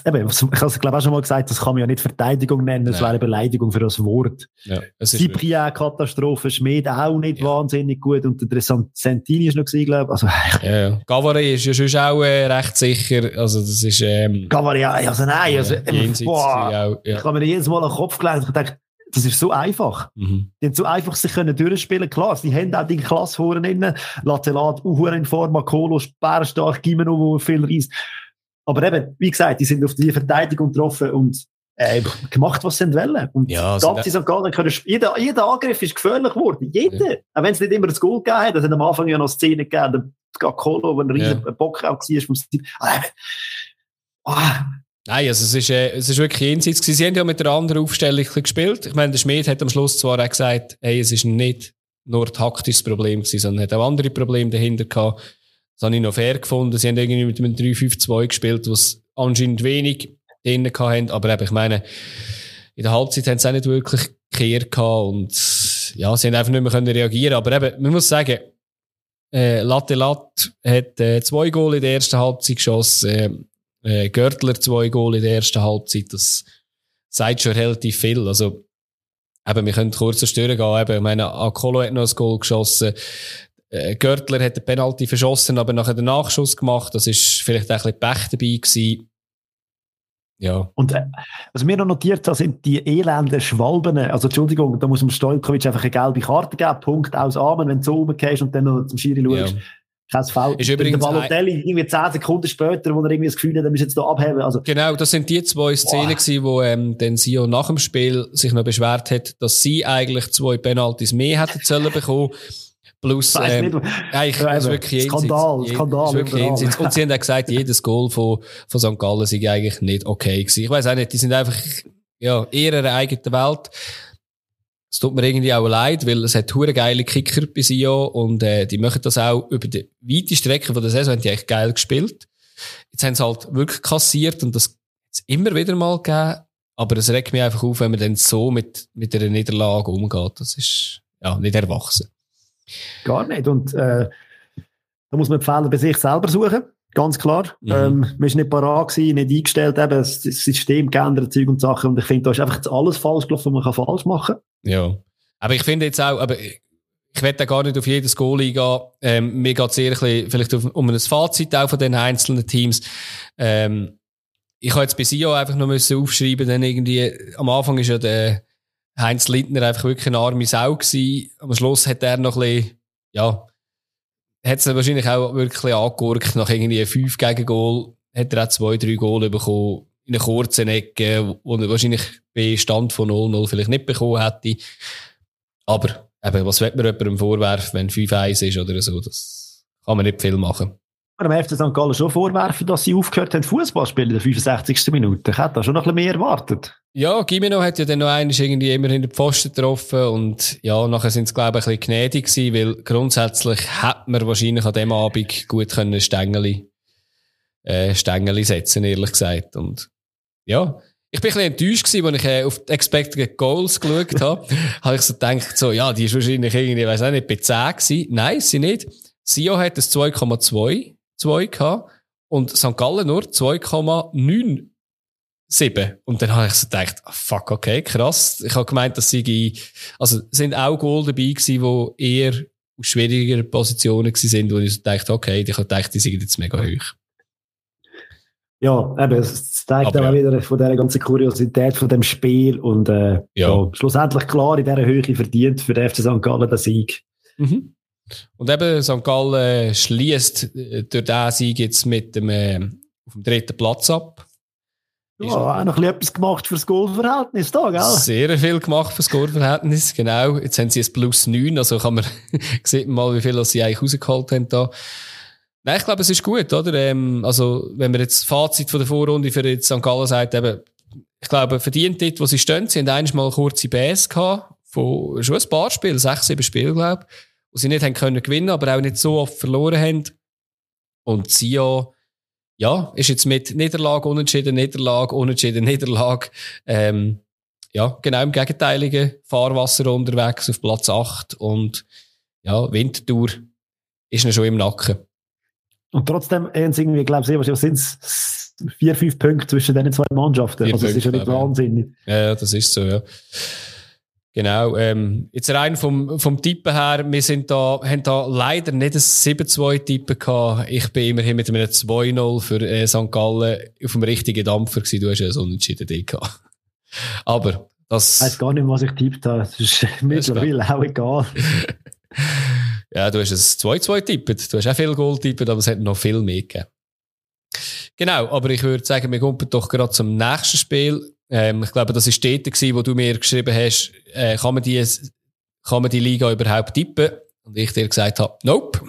S1: eben, ich habe es glaube auch schon mal gesagt, das kann man ja nicht Verteidigung nennen, das wäre eine Beleidigung für das Wort. Ja, Cyprien Katastrophe, Schmid auch nicht ja. wahnsinnig gut und der Santini ist noch gewesen, glaube ich. Also,
S2: ja, ja. Gavari ist ja schon auch äh, recht sicher, also das ist... Ähm,
S1: Gavari, also nein, also, ähm, boah, auch, ja. ich habe mir jedes Mal an den Kopf gelegt und gedacht, das ist so einfach. Mhm. Die haben so einfach sich können durchspielen. Klar, sie haben auch die Klasse vorne innen. Latelat, Uhuren in Form, Kolo, Bärenstark, Gimeno, wo viel reist. Aber eben, wie gesagt, die sind auf die Verteidigung getroffen und äh, gemacht, was sie wollen. Und ja, also ganze St. Gallen können jeder, jeder Angriff ist gefährlich geworden. Jeder. Ja. Auch wenn es nicht immer das Goal gegeben hat. Es hat am Anfang ja noch Szenen gegeben, der Kolo, wo ein riesen ja. Bock auch war vom Stil.
S2: Oh, Nein, also es ist, äh, es ist wirklich jenseits. Sie haben ja mit einer anderen Aufstellung gespielt. Ich meine, der Schmied hat am Schluss zwar auch gesagt, hey, es ist nicht nur taktisches Problem gewesen, sondern hat auch andere Probleme dahinter gehabt. Das habe ich noch fair gefunden. Sie haben irgendwie mit einem 3-5-2 gespielt, was anscheinend wenig drinnen hatten. Aber eben, ich meine, in der Halbzeit haben sie auch nicht wirklich gekehrt gehabt und, ja, sie haben einfach nicht mehr können reagieren. Aber eben, man muss sagen, äh, Latte Lat hat äh, zwei Goal in der ersten Halbzeit geschossen. Äh, äh, Görtler zwei Goal in der ersten Halbzeit, das sagt schon relativ viel. Also, eben, wir können kurz zerstören gehen. Eben, ich meine, Akolo hat noch ein Goal geschossen. Äh, Görtler hat den Penalty verschossen, aber nachher den Nachschuss gemacht. Das ist vielleicht auch ein bisschen Pech dabei gewesen. Ja.
S1: Und äh, was wir noch notiert haben, sind die elenden Schwalben. Also Entschuldigung, da muss man Stojkovic einfach eine gelbe Karte geben, Punkt aus Armen, wenn du so rumgehst und dann noch zum Schiri schaust. Ja kein Foul.
S2: Ist übrigens
S1: der Balotelli, irgendwie 10 Sekunden später, wo er irgendwie das Gefühl hat, er muss jetzt hier abheben. Also,
S2: genau, das sind die zwei Szenen gewesen, wo ähm, den Sio nach dem Spiel sich noch beschwert hat, dass sie eigentlich zwei Penalties mehr hätten sollen bekommen. Plus, ähm, eigentlich, ja, ist wirklich
S1: Skandal, jenseits, Skandal.
S2: Wirklich jenseits. Und sie haben auch gesagt, jedes Goal von, von St. Gallen sei eigentlich nicht okay gewesen. Ich weiß auch nicht, die sind einfach, ja, eher in ihrer eigenen Welt. Es tut mir irgendwie auch leid, weil es hat hure geile Kicker bei Sio und äh, die machen das auch über die weite Strecke von der Saison, haben die echt geil gespielt. Jetzt haben sie halt wirklich kassiert und das hat immer wieder mal gegeben, aber es regt mich einfach auf, wenn man dann so mit, mit einer Niederlage umgeht. Das ist ja nicht erwachsen.
S1: Gar nicht und äh, da muss man die Fehler bei sich selber suchen. Ganz klar. Mhm. Ähm, man ist nicht parat gewesen, nicht eingestellt, eben, das System geändert, Zeug und Sachen. Und ich finde, da ist einfach alles falsch gelaufen, was man kann falsch machen
S2: kann. Ja. Aber ich finde jetzt auch, aber ich werde da gar nicht auf jedes Goal eingehen. Ähm, mir geht es eher ein bisschen, vielleicht um ein Fazit auch von den einzelnen Teams. Ähm, ich habe jetzt bei Sio einfach noch müssen aufschreiben, denn irgendwie, am Anfang ist ja der Heinz Lindner einfach wirklich eine arme Sau gewesen. Am Schluss hat er noch ein bisschen, ja, hat es wahrscheinlich auch wirklich angegurkt, nach irgendwie fünf Gegengol, hat er auch zwei, drei Goal bekommen, in einer kurzen Ecke, wo er wahrscheinlich bei Stand von 0-0 vielleicht nicht bekommen hätte. Aber eben, was wird man jemandem vorwerfen, wenn 5-1 ist oder so? Das kann man nicht viel machen.
S1: Am FC St. Gallen schon vorwerfen, dass sie aufgehört haben, Fußball spielen in der 65. Minute. Ich hätte da schon noch ein bisschen mehr erwartet.
S2: Ja, Gimeno hat ja dann noch einmal irgendwie immer in den Pfosten getroffen und ja, nachher sind es glaube ich ein bisschen gnädig gewesen, weil grundsätzlich hätte man wahrscheinlich an dem Abend gut können Stängeli, äh, Stängeli setzen, ehrlich gesagt. Und ja, ich bin ein bisschen enttäuscht gewesen, als ich äh, auf die Expected Goals geschaut habe. habe ich so gedacht, so, ja, die ist wahrscheinlich irgendwie, weiß auch nicht, bei 10 gewesen. Nein, sie nicht. Sio hat es 2,2 gehabt und St. Gallen nur 2,97. Und dann habe ich so gedacht, oh, fuck, okay, krass. Ich habe gemeint, dass sie, also, sind auch Goal dabei gewesen, die eher aus schwieriger Positionen gewesen sind, wo ich so dachte, okay, ich habe gedacht, die sind jetzt mega hoch
S1: ja, eben, es zeigt auch wieder von dieser ganzen Kuriosität von dem Spiel und äh, ja. ja. schlussendlich klar in dieser Höhe verdient für den FC St. Gallen den Sieg.
S2: Mhm. Und eben St. Gallen schließt äh, durch diesen Sieg jetzt mit dem, äh, auf dem dritten Platz ab.
S1: Ja, auch noch etwas gemacht für das Goalverhältnis da, gell?
S2: Sehr viel gemacht für das Goalverhältnis, genau. Jetzt haben sie ein Plus 9, also kann man, sieht mal, wie viel sie eigentlich rausgeholt haben da. Nein, ich glaube, es ist gut, oder? Ähm, also, wenn wir jetzt das Fazit von der Vorrunde für jetzt St. Gallen sagt, eben, ich glaube, verdient dort, wo sie stehen, sie haben einmal kurze Bs gehabt, von schon ein paar Spielen, sechs, sieben Spiele, glaube ich, wo sie nicht haben können gewinnen, aber auch nicht so oft verloren haben. Und Sio, ja, ist jetzt mit Niederlage, Unentschieden, Niederlage, Unentschieden, Niederlage, ähm, ja, genau im gegenteiligen Fahrwasser unterwegs auf Platz 8 und ja, Wintertour ist noch schon im Nacken.
S1: Und trotzdem haben sie irgendwie, glaube ich, was sind es vier, fünf Punkte zwischen diesen zwei Mannschaften. Vier also, das ist ja nicht wahnsinnig.
S2: Ja, das ist so, ja. Genau, ähm, jetzt rein vom, vom Tippen her, wir sind da, haben da leider nicht ein 7-2-Tippen gehabt. Ich bin immerhin mit einem 2-0 für äh, St. Gallen auf dem richtigen Dampfer gewesen. Du hast ja so einen Unentschieden gehabt. Aber das...
S1: Ich weiß gar nicht, was ich tippt habe. Das ist mittlerweile auch egal.
S2: Ja, du hast ein 2-2 tippet. Du hast auch viel Gold tippet, aber es hat noch viel mehr gegeben. Genau, aber ich würde sagen, wir kommen doch gerade zum nächsten Spiel. Ähm, ich glaube, das war dort, gewesen, wo du mir geschrieben hast, äh, kann, man die, kann man die Liga überhaupt tippen? Und ich dir gesagt habe, nope.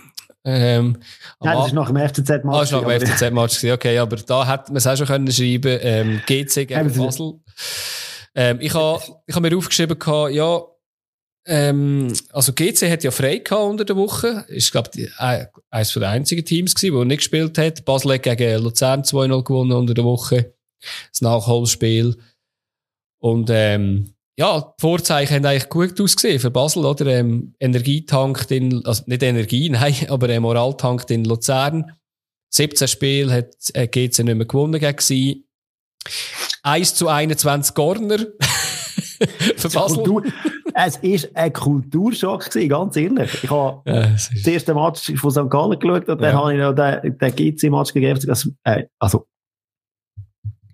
S1: Ähm, Nein, das ist nach dem FCZ-Match. Ah,
S2: das ist nach dem FCZ-Match. Okay, aber da hätte man es auch schon können schreiben ähm, GC gegen Basel. Ähm, ich habe ich ha mir aufgeschrieben, ja, ähm, also GC hat ja frei gehabt unter der Woche. Ist, glaube ich, eines der einzigen Teams gewesen, wo nicht gespielt hat. Basel hat gegen Luzern 2-0 gewonnen unter der Woche. Das Nachholspiel. Und, ähm, ja, die Vorzeichen haben eigentlich gut ausgesehen für Basel, oder? Ähm, Energie tankt in, also nicht Energie, nein, aber äh, Moral tankt in Luzern. 17 Spiele hat äh, GC nicht mehr gewonnen gegen sie. 1 zu 21 Corner. für Basel
S1: es war ein Kulturschock, gewesen, ganz ehrlich. Ich habe ja, das, erste Match von St. Gallen geschaut und ja. dann habe ich noch den, den GC-Match gegeben. Äh, also,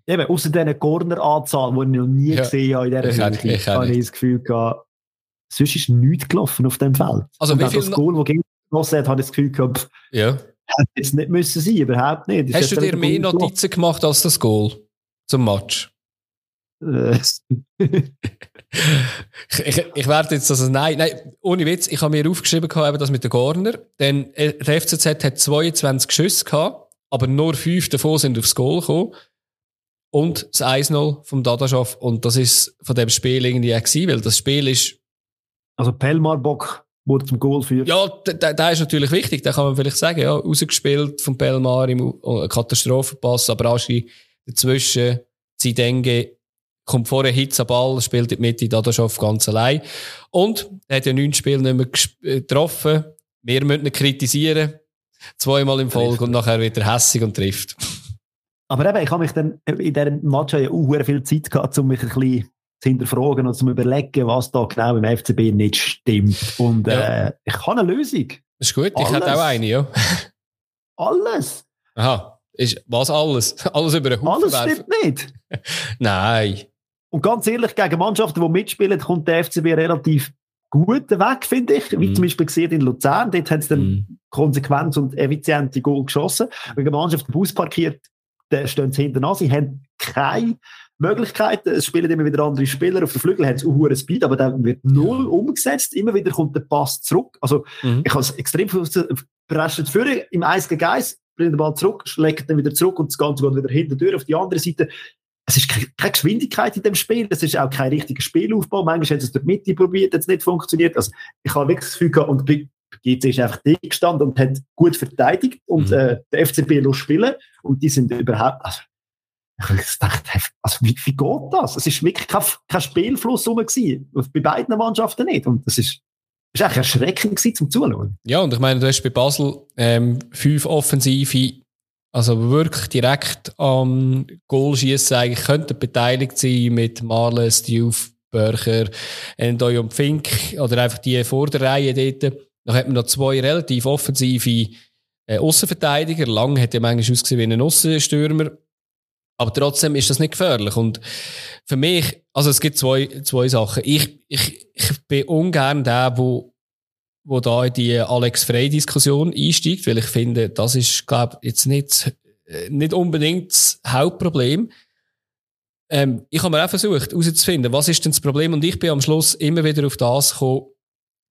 S1: eben, außer dieser Corner-Anzahl, die ich noch nie ja. gesehen habe in dieser
S2: ich Höhe, ich
S1: habe ich das Gefühl gehabt, sonst ist nichts gelaufen auf dem Feld.
S2: Also, und wie viel
S1: das Goal, das gegen genossen hat, habe ich das Gefühl gehabt,
S2: ja.
S1: hätte jetzt nicht müssen sein, überhaupt nicht.
S2: Das Hast du dir mehr Notizen gemacht als das Goal zum Match? Äh, ich, ich werde jetzt, also nein, nein, ohne Witz, ich habe mir aufgeschrieben gehabt, das mit den Corner, denn der FCZ hat 22 Schüsse gehabt, aber nur fünf davon sind aufs Goal gekommen. Und das 1-0 vom Dadaschow. Und das ist von dem Spiel irgendwie auch gewesen, weil das Spiel ist...
S1: Also Pelmar Bock wurde zum Goal führt.
S2: Ja, der, der ist natürlich wichtig, da kann man vielleicht sagen, ja, rausgespielt vom Pelmar im Katastrophenpass, aber Aschi dazwischen, Zidenge kommt vorher Hitz am Ball, spielt in die Mitte, Dadaschow ganz allein. Und er hat ja neun Spiele nicht mehr äh, getroffen. Wir müssen ihn kritisieren. Zweimal im Folge und nachher wieder hässig und trifft.
S1: Aber eben, ich habe mich dann in diesem Match ja auch viel Zeit gehabt, um mich ein bisschen zu hinterfragen und zu überlegen, was da genau im FCB nicht stimmt. Und ja. äh, ich habe eine Lösung.
S2: Das ist gut, alles. ich hätte auch eine, ja.
S1: alles.
S2: Aha. Ist, was alles? Alles über den
S1: Haufen Alles stimmt nicht.
S2: Nein.
S1: Und ganz ehrlich, gegen Mannschaften, die mitspielen, kommt der FCB relativ gut weg, finde ich. Wie mm. zum Beispiel gesehen in Luzern. Dort haben sie dann mm. konsequent und effiziente Goal geschossen. Wenn eine Mannschaft den Bus parkiert, dann stehen sie hinten an. Sie haben keine Möglichkeiten. Es spielen immer wieder andere Spieler. Auf der Flügel haben sie auch Speed, aber dann wird null umgesetzt. Immer wieder kommt der Pass zurück. Also, mm. ich habe es extrem überrascht. Führen im 1 gegen 1 bringt den Ball zurück, schlägt dann wieder zurück und das Ganze geht wieder hinten durch auf die andere Seite. Es ist keine Geschwindigkeit in dem Spiel, es ist auch kein richtiger Spielaufbau. Manchmal haben sie es durch die Mitte probiert, hat es nicht funktioniert. Also ich habe wirklich das Gefühl gehabt, und GC ist einfach dick gestanden und hat gut verteidigt und mhm. äh, der FCB los spielen und die sind überhaupt, also, ich dachte, also wie, wie geht das? Es ist wirklich kein, kein Spielfluss rum gewesen. Bei beiden Mannschaften nicht. Und das ist, das war eigentlich erschreckend gewesen, zum Zuschauen.
S2: Ja, und ich meine, du hast bei Basel ähm, fünf Offensive, also wirklich direkt am Goalschießen eigentlich könnten beteiligt sein mit Marlen, Steve, Börcher, Endoy und Fink oder einfach die Vorderreihe dort. Dann hat man noch zwei relativ offensive äh, Außenverteidiger. Lang hat ja manchmal ausgesehen wie ein Außenstürmer. Aber trotzdem ist das nicht gefährlich. Und für mich, also es gibt zwei, zwei Sachen. Ich, ich, ich bin ungern der, wo, wo da in die Alex Frey-Diskussion einsteigt, weil ich finde, das ist, glaube jetzt nicht, äh, nicht unbedingt das Hauptproblem. Ähm, ich habe mir auch versucht, herauszufinden, was ist denn das Problem? Und ich bin am Schluss immer wieder auf das gekommen,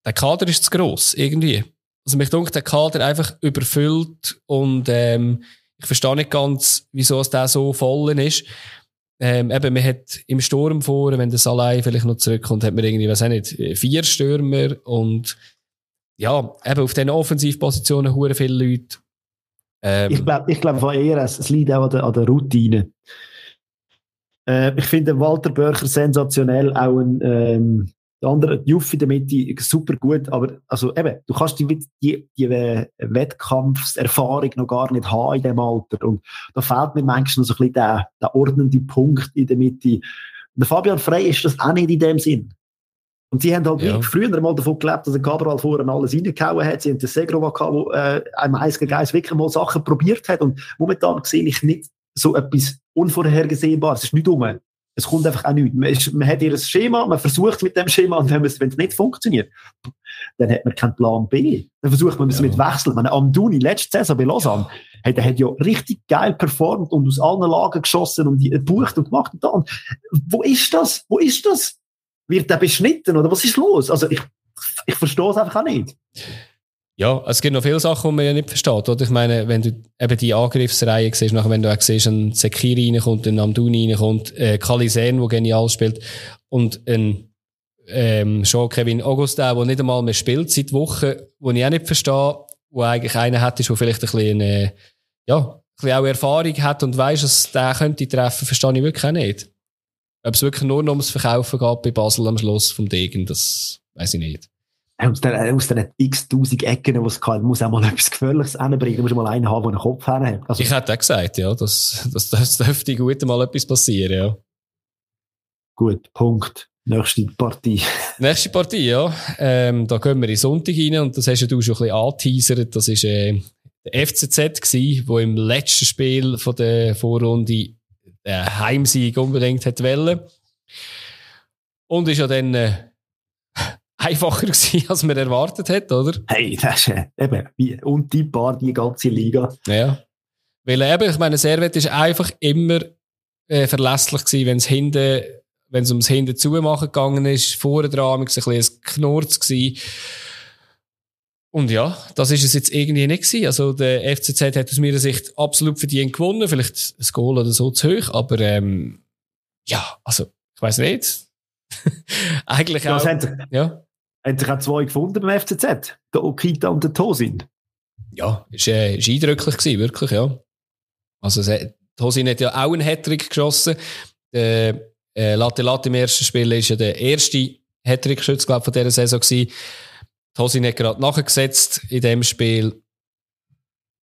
S2: der Kader ist zu gross, irgendwie. Also mich denkt, der Kader einfach überfüllt und ähm, ich verstehe nicht ganz, wieso es der so voll ist. Ähm, eben, man hat im Sturm vor, wenn das allein vielleicht noch zurückkommt, hat man irgendwie, was auch nicht, vier Stürmer und ja, eben auf diesen Offensivpositionen hure viele Leute.
S1: Ähm, ich glaube ich glaub eher, es, es liegt auch an der, an der Routine. Äh, ich finde Walter Börcher sensationell, auch ein ähm, der andere, die Juffi in der Mitte, super gut, aber also eben, du kannst die, die, die Wettkampfserfahrung noch gar nicht haben in dem Alter. Und da fehlt mir manchmal noch so ein bisschen der, der ordnende Punkt in der Mitte. Und der Fabian Frey ist das auch nicht in dem Sinn. Und sie haben halt ja. früher mal davon gelebt, dass der Cabral vorher alles reingehauen hat. Sie haben den Segrova gehabt, der äh, einem 1 gegen 1 wirklich mal Sachen probiert hat. Und momentan sehe ich nicht so etwas Unvorhergesehbares. Es ist nicht dumm es kommt einfach auch nichts. Man, ist, man hat ihr Schema, man versucht mit dem Schema und wenn es, wenn es nicht funktioniert, dann hat man keinen Plan B. Dann versucht man es ja. mit Wechseln. Meine, Amduni, letzte Saison bei Lausanne, hey, der hat ja richtig geil performt und aus allen Lagen geschossen und die bucht und gemacht und da. Und wo ist das? Wo ist das? Wird der beschnitten oder was ist los? Also ich, ich verstehe es einfach auch nicht.
S2: Ja, es gibt noch viele Sachen, die man ja nicht versteht. Oder? Ich meine, wenn du eben die Angriffsreihe siehst, nachher, wenn du auch siehst, ein Sekiri reinkommt, ein Amduni reinkommt, äh, Kalisen, der genial spielt, und ein ähm, schon Kevin Augustin, der nicht einmal mehr spielt seit Wochen, wo ich auch nicht verstehe, wo eigentlich einer hat, der vielleicht ein bisschen, äh, ja, ein bisschen auch Erfahrung hat und weiss, dass der könnte treffen, verstehe ich wirklich auch nicht. Ob es wirklich nur noch ums Verkaufen geht bei Basel am Schluss vom Degen, das weiß ich nicht
S1: aus den, aus den x tausend Ecken, die es kann, muss auch mal etwas Gefährliches hinbringen. Du musst mal einen haben, der einen Kopf hat.
S2: Also, ich hätte auch gesagt, ja, das, das, das dürfte gut mal etwas passieren, ja.
S1: Gut, Punkt. Nächste Partie.
S2: Nächste Partie, ja. Ähm, da gehen wir in Sonntag rein und das hast du schon ein bisschen angeteasert. Das war äh, der FCZ gewesen, wo im letzten Spiel von der Vorrunde den Heimsieg unbedingt hat wollen. Und ist ja dann äh, einfacher gewesen, als man erwartet hat, oder?
S1: Hey, das ist äh, eben wie untippbar die ganze Liga.
S2: Ja. Weil eben, ich meine, Servet ist einfach immer äh, verlässlich gewesen, wenn es hinten, wenn es ums Hinten zumachen gegangen ist, vorne dran, ist ein bisschen ein Knurz gewesen. Und ja, das ist es jetzt irgendwie nicht gewesen. Also der FCZ hat aus meiner Sicht absolut verdient gewonnen, vielleicht ein Goal oder so zu hoch, aber ähm, ja, also ich weiß nicht. Eigentlich ja, auch.
S1: Ja haben sich auch zwei gefunden beim FCZ. Der Okita und der Tosin.
S2: Ja, ist, äh, ist eindrücklich gewesen, wirklich, ja. Also, Tosin hat ja auch einen Hattrick geschossen. Der, äh, Latte Latte im ersten Spiel ist ja der erste Hattrick-Schütz, glaube von dieser Saison gewesen. Tosin hat gerade nachgesetzt in dem Spiel.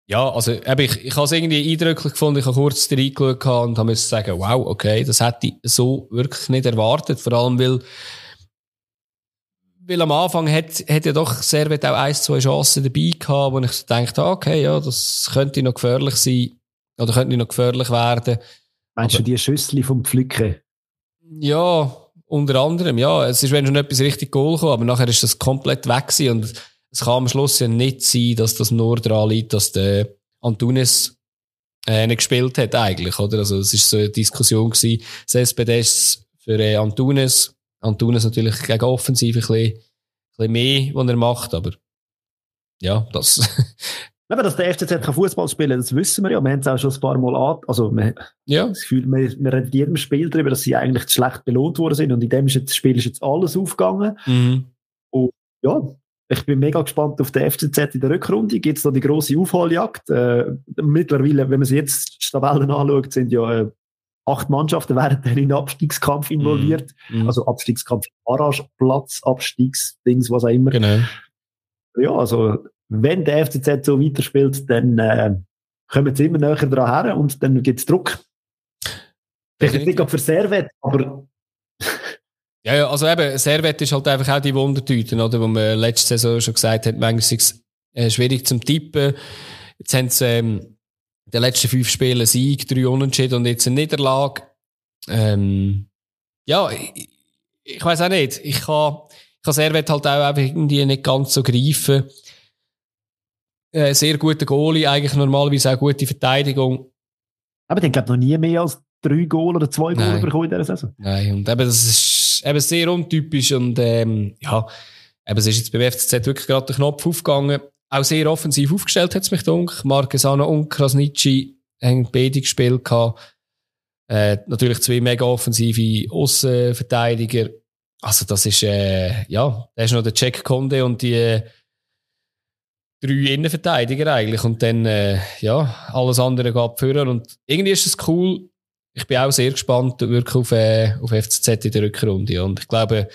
S2: Ja, also eben, ich, ich habe es irgendwie eindrücklich gefunden. Ich habe kurz reingeschaut und habe müssen sagen, wow, okay, das hätte ich so wirklich nicht erwartet. Vor allem, weil, weil am Anfang hat, hat ja doch Servet auch ein, zwei Chancen dabei gehabt, wo ich so dachte, okay, ja, das könnte noch gefährlich sein oder könnte noch gefährlich werden.
S1: Meinst Aber, du die Schüssel vom Pflücken?
S2: Ja, unter anderem, ja. Es ist, wenn schon etwas richtig Goal kam, aber nachher ist das komplett weg gewesen und es kann am Schluss ja nicht sein, dass das nur daran liegt, dass der Antunes äh, nicht gespielt hat eigentlich, oder? Also es ist so eine Diskussion gewesen, das SPD ist für äh, Antunes, Antunes natürlich gegen Offensiv ein bisschen, ein bisschen mehr, was er macht, aber ja, das...
S1: Aber dass der FCZ kann Fußball spielen kann, das wissen wir ja. Wir haben es auch schon ein paar Mal an. Also, wir, ja. das Gefühl, wir, wir reden in jedem Spiel darüber, dass sie eigentlich schlecht belohnt worden sind. Und in dem Spiel ist jetzt alles aufgegangen. Mhm. Und ja, ich bin mega gespannt auf den FCZ in der Rückrunde. Gibt es da die grosse Aufholjagd? Äh, mittlerweile, wenn man sich jetzt die Tabellen anschaut, sind ja äh, acht Mannschaften während in den Abstiegskampf involviert. Mm. Also Abstiegskampf, Barrage, Platz, Abstiegsdings, was auch immer. Genau. Ja, also wenn der FCZ so weiterspielt, dann äh, kommen sie immer näher dran her und dann gibt es Druck. Vielleicht nicht für Servet, aber
S2: ja, ja, also eben, Servet ist halt einfach auch die Wundertüte, oder? Wo man letzte Saison schon gesagt hat, manchmal ist es äh, schwierig zum Tippen. Jetzt haben sie, ähm, die letzten fünf Spiele Sieg, drei Unentschieden und jetzt eine Niederlage. Ähm, ja, ich, ich weiß auch nicht. Ich kann, ich kann Servet halt auch einfach irgendwie nicht ganz so greifen. Äh, sehr guter Goalie, eigentlich normalerweise auch gute Verteidigung.
S1: Aber den glaube noch nie mehr als drei Goal oder zwei Goal bekommen in dieser Saison.
S2: Nein, und eben, das ist, eben sehr untypisch und ähm, ja, eben, es ist jetzt beim FCZ wirklich gerade der Knopf aufgegangen. Auch sehr offensiv aufgestellt hat es mich gedacht. Marquesano und Krasnitschi haben beide gespielt. Äh, natürlich zwei mega offensive Außenverteidiger. Also das ist, äh, ja, da ist noch der Check Conde und die äh, drei Innenverteidiger eigentlich und dann, äh, ja, alles andere geht führen und irgendwie ist es cool, ich bin auch sehr gespannt wirklich auf, äh, auf FCZ in der Rückrunde. Und ich glaube,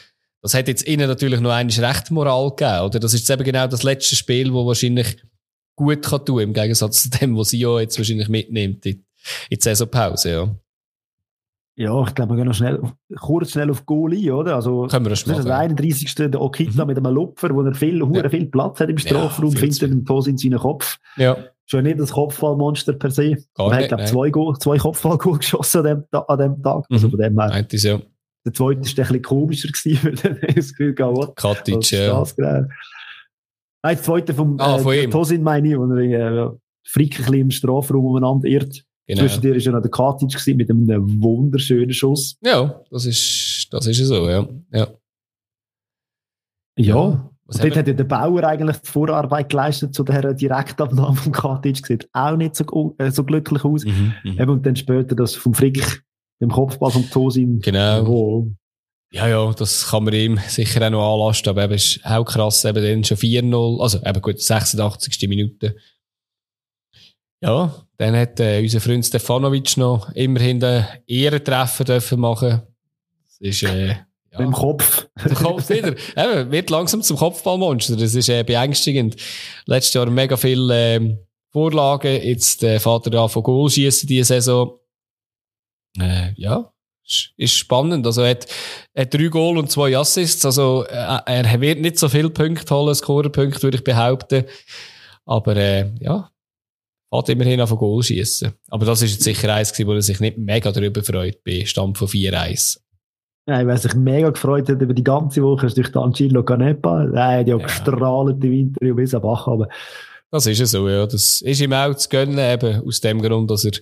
S2: das hat jetzt ihnen natürlich noch eine recht Moral gegeben. Oder das ist jetzt eben genau das letzte Spiel, wo wahrscheinlich gut kann tun, im Gegensatz zu dem, was sie ja jetzt wahrscheinlich mitnimmt in, in die Saisonpause, ja.
S1: Ja, ich glaube, wir gehen noch schnell, kurz schnell auf Goal ein, oder? Also,
S2: Können wir das,
S1: das ist der 31. der Okita mhm. mit einem Lupfer, wo er viel, ja. viel Platz hat im Strafraum, ja, findet den Tos in seinen Kopf.
S2: Ja
S1: schon nicht das Kopfballmonster per se. Gar er hat, glaube zwei, zwei Kopfballgoal geschossen an dem, an dem Tag. Also von dem her.
S2: Ist, ja.
S1: Der zweite war ein bisschen komischer gewesen, weil er das Gefühl gehabt
S2: Katic, ja.
S1: Nein, der zweite vom
S2: ah, von äh,
S1: Tosin meine ich, wo er äh, Frick ein bisschen im Strafraum umeinander irrt. Genau. Zwischen dir war ja noch der Katic mit einem wunderschönen Schuss.
S2: Ja, das ist, das ist so, ja. Ja.
S1: ja. Was dort hat ja der Bauer eigentlich die Vorarbeit geleistet zu der Direktabnahme von Katic. Sieht auch nicht so, äh, so glücklich aus. Mhm, mhm, und dann später das vom Frick, dem Kopfball vom Tosin.
S2: Genau. Wo, ja, ja, das kann man ihm sicher auch noch anlasten, aber eben ist auch krass, eben dann schon 4-0, also eben gut, 86. Minute. Ja, dann hat äh, unser Freund Stefanovic noch immerhin den Ehrentreffer dürfen machen. Das ist, äh,
S1: ja. Mit dem Kopf.
S2: Der Kopf wieder. Eben, wird langsam zum Kopfballmonster. Das ist äh, beängstigend. Letztes Jahr mega viele ähm, Vorlagen. Jetzt der äh, Vater da von Goal schießen diese Saison. Äh, ja, ist spannend. Also er hat, er hat drei Goal und zwei Assists. Also äh, er wird nicht so viele Punkte holen, Scorerpunkte, würde ich behaupten. Aber äh, ja, hat immerhin auf Goal schießen. Aber das ist jetzt sicher eins gewesen, wo er sich nicht mega darüber freut, bei Stand von 4-1.
S1: Ja, wer sich mega gefreut hat über die ganze Woche, ist durch Angelo Canepa. Er hat ja, ja. gestrahlt im Interview bis am Bach. Aber
S2: das ist ja so, ja. Das ist ihm auch zu gönnen, eben aus dem Grund, dass er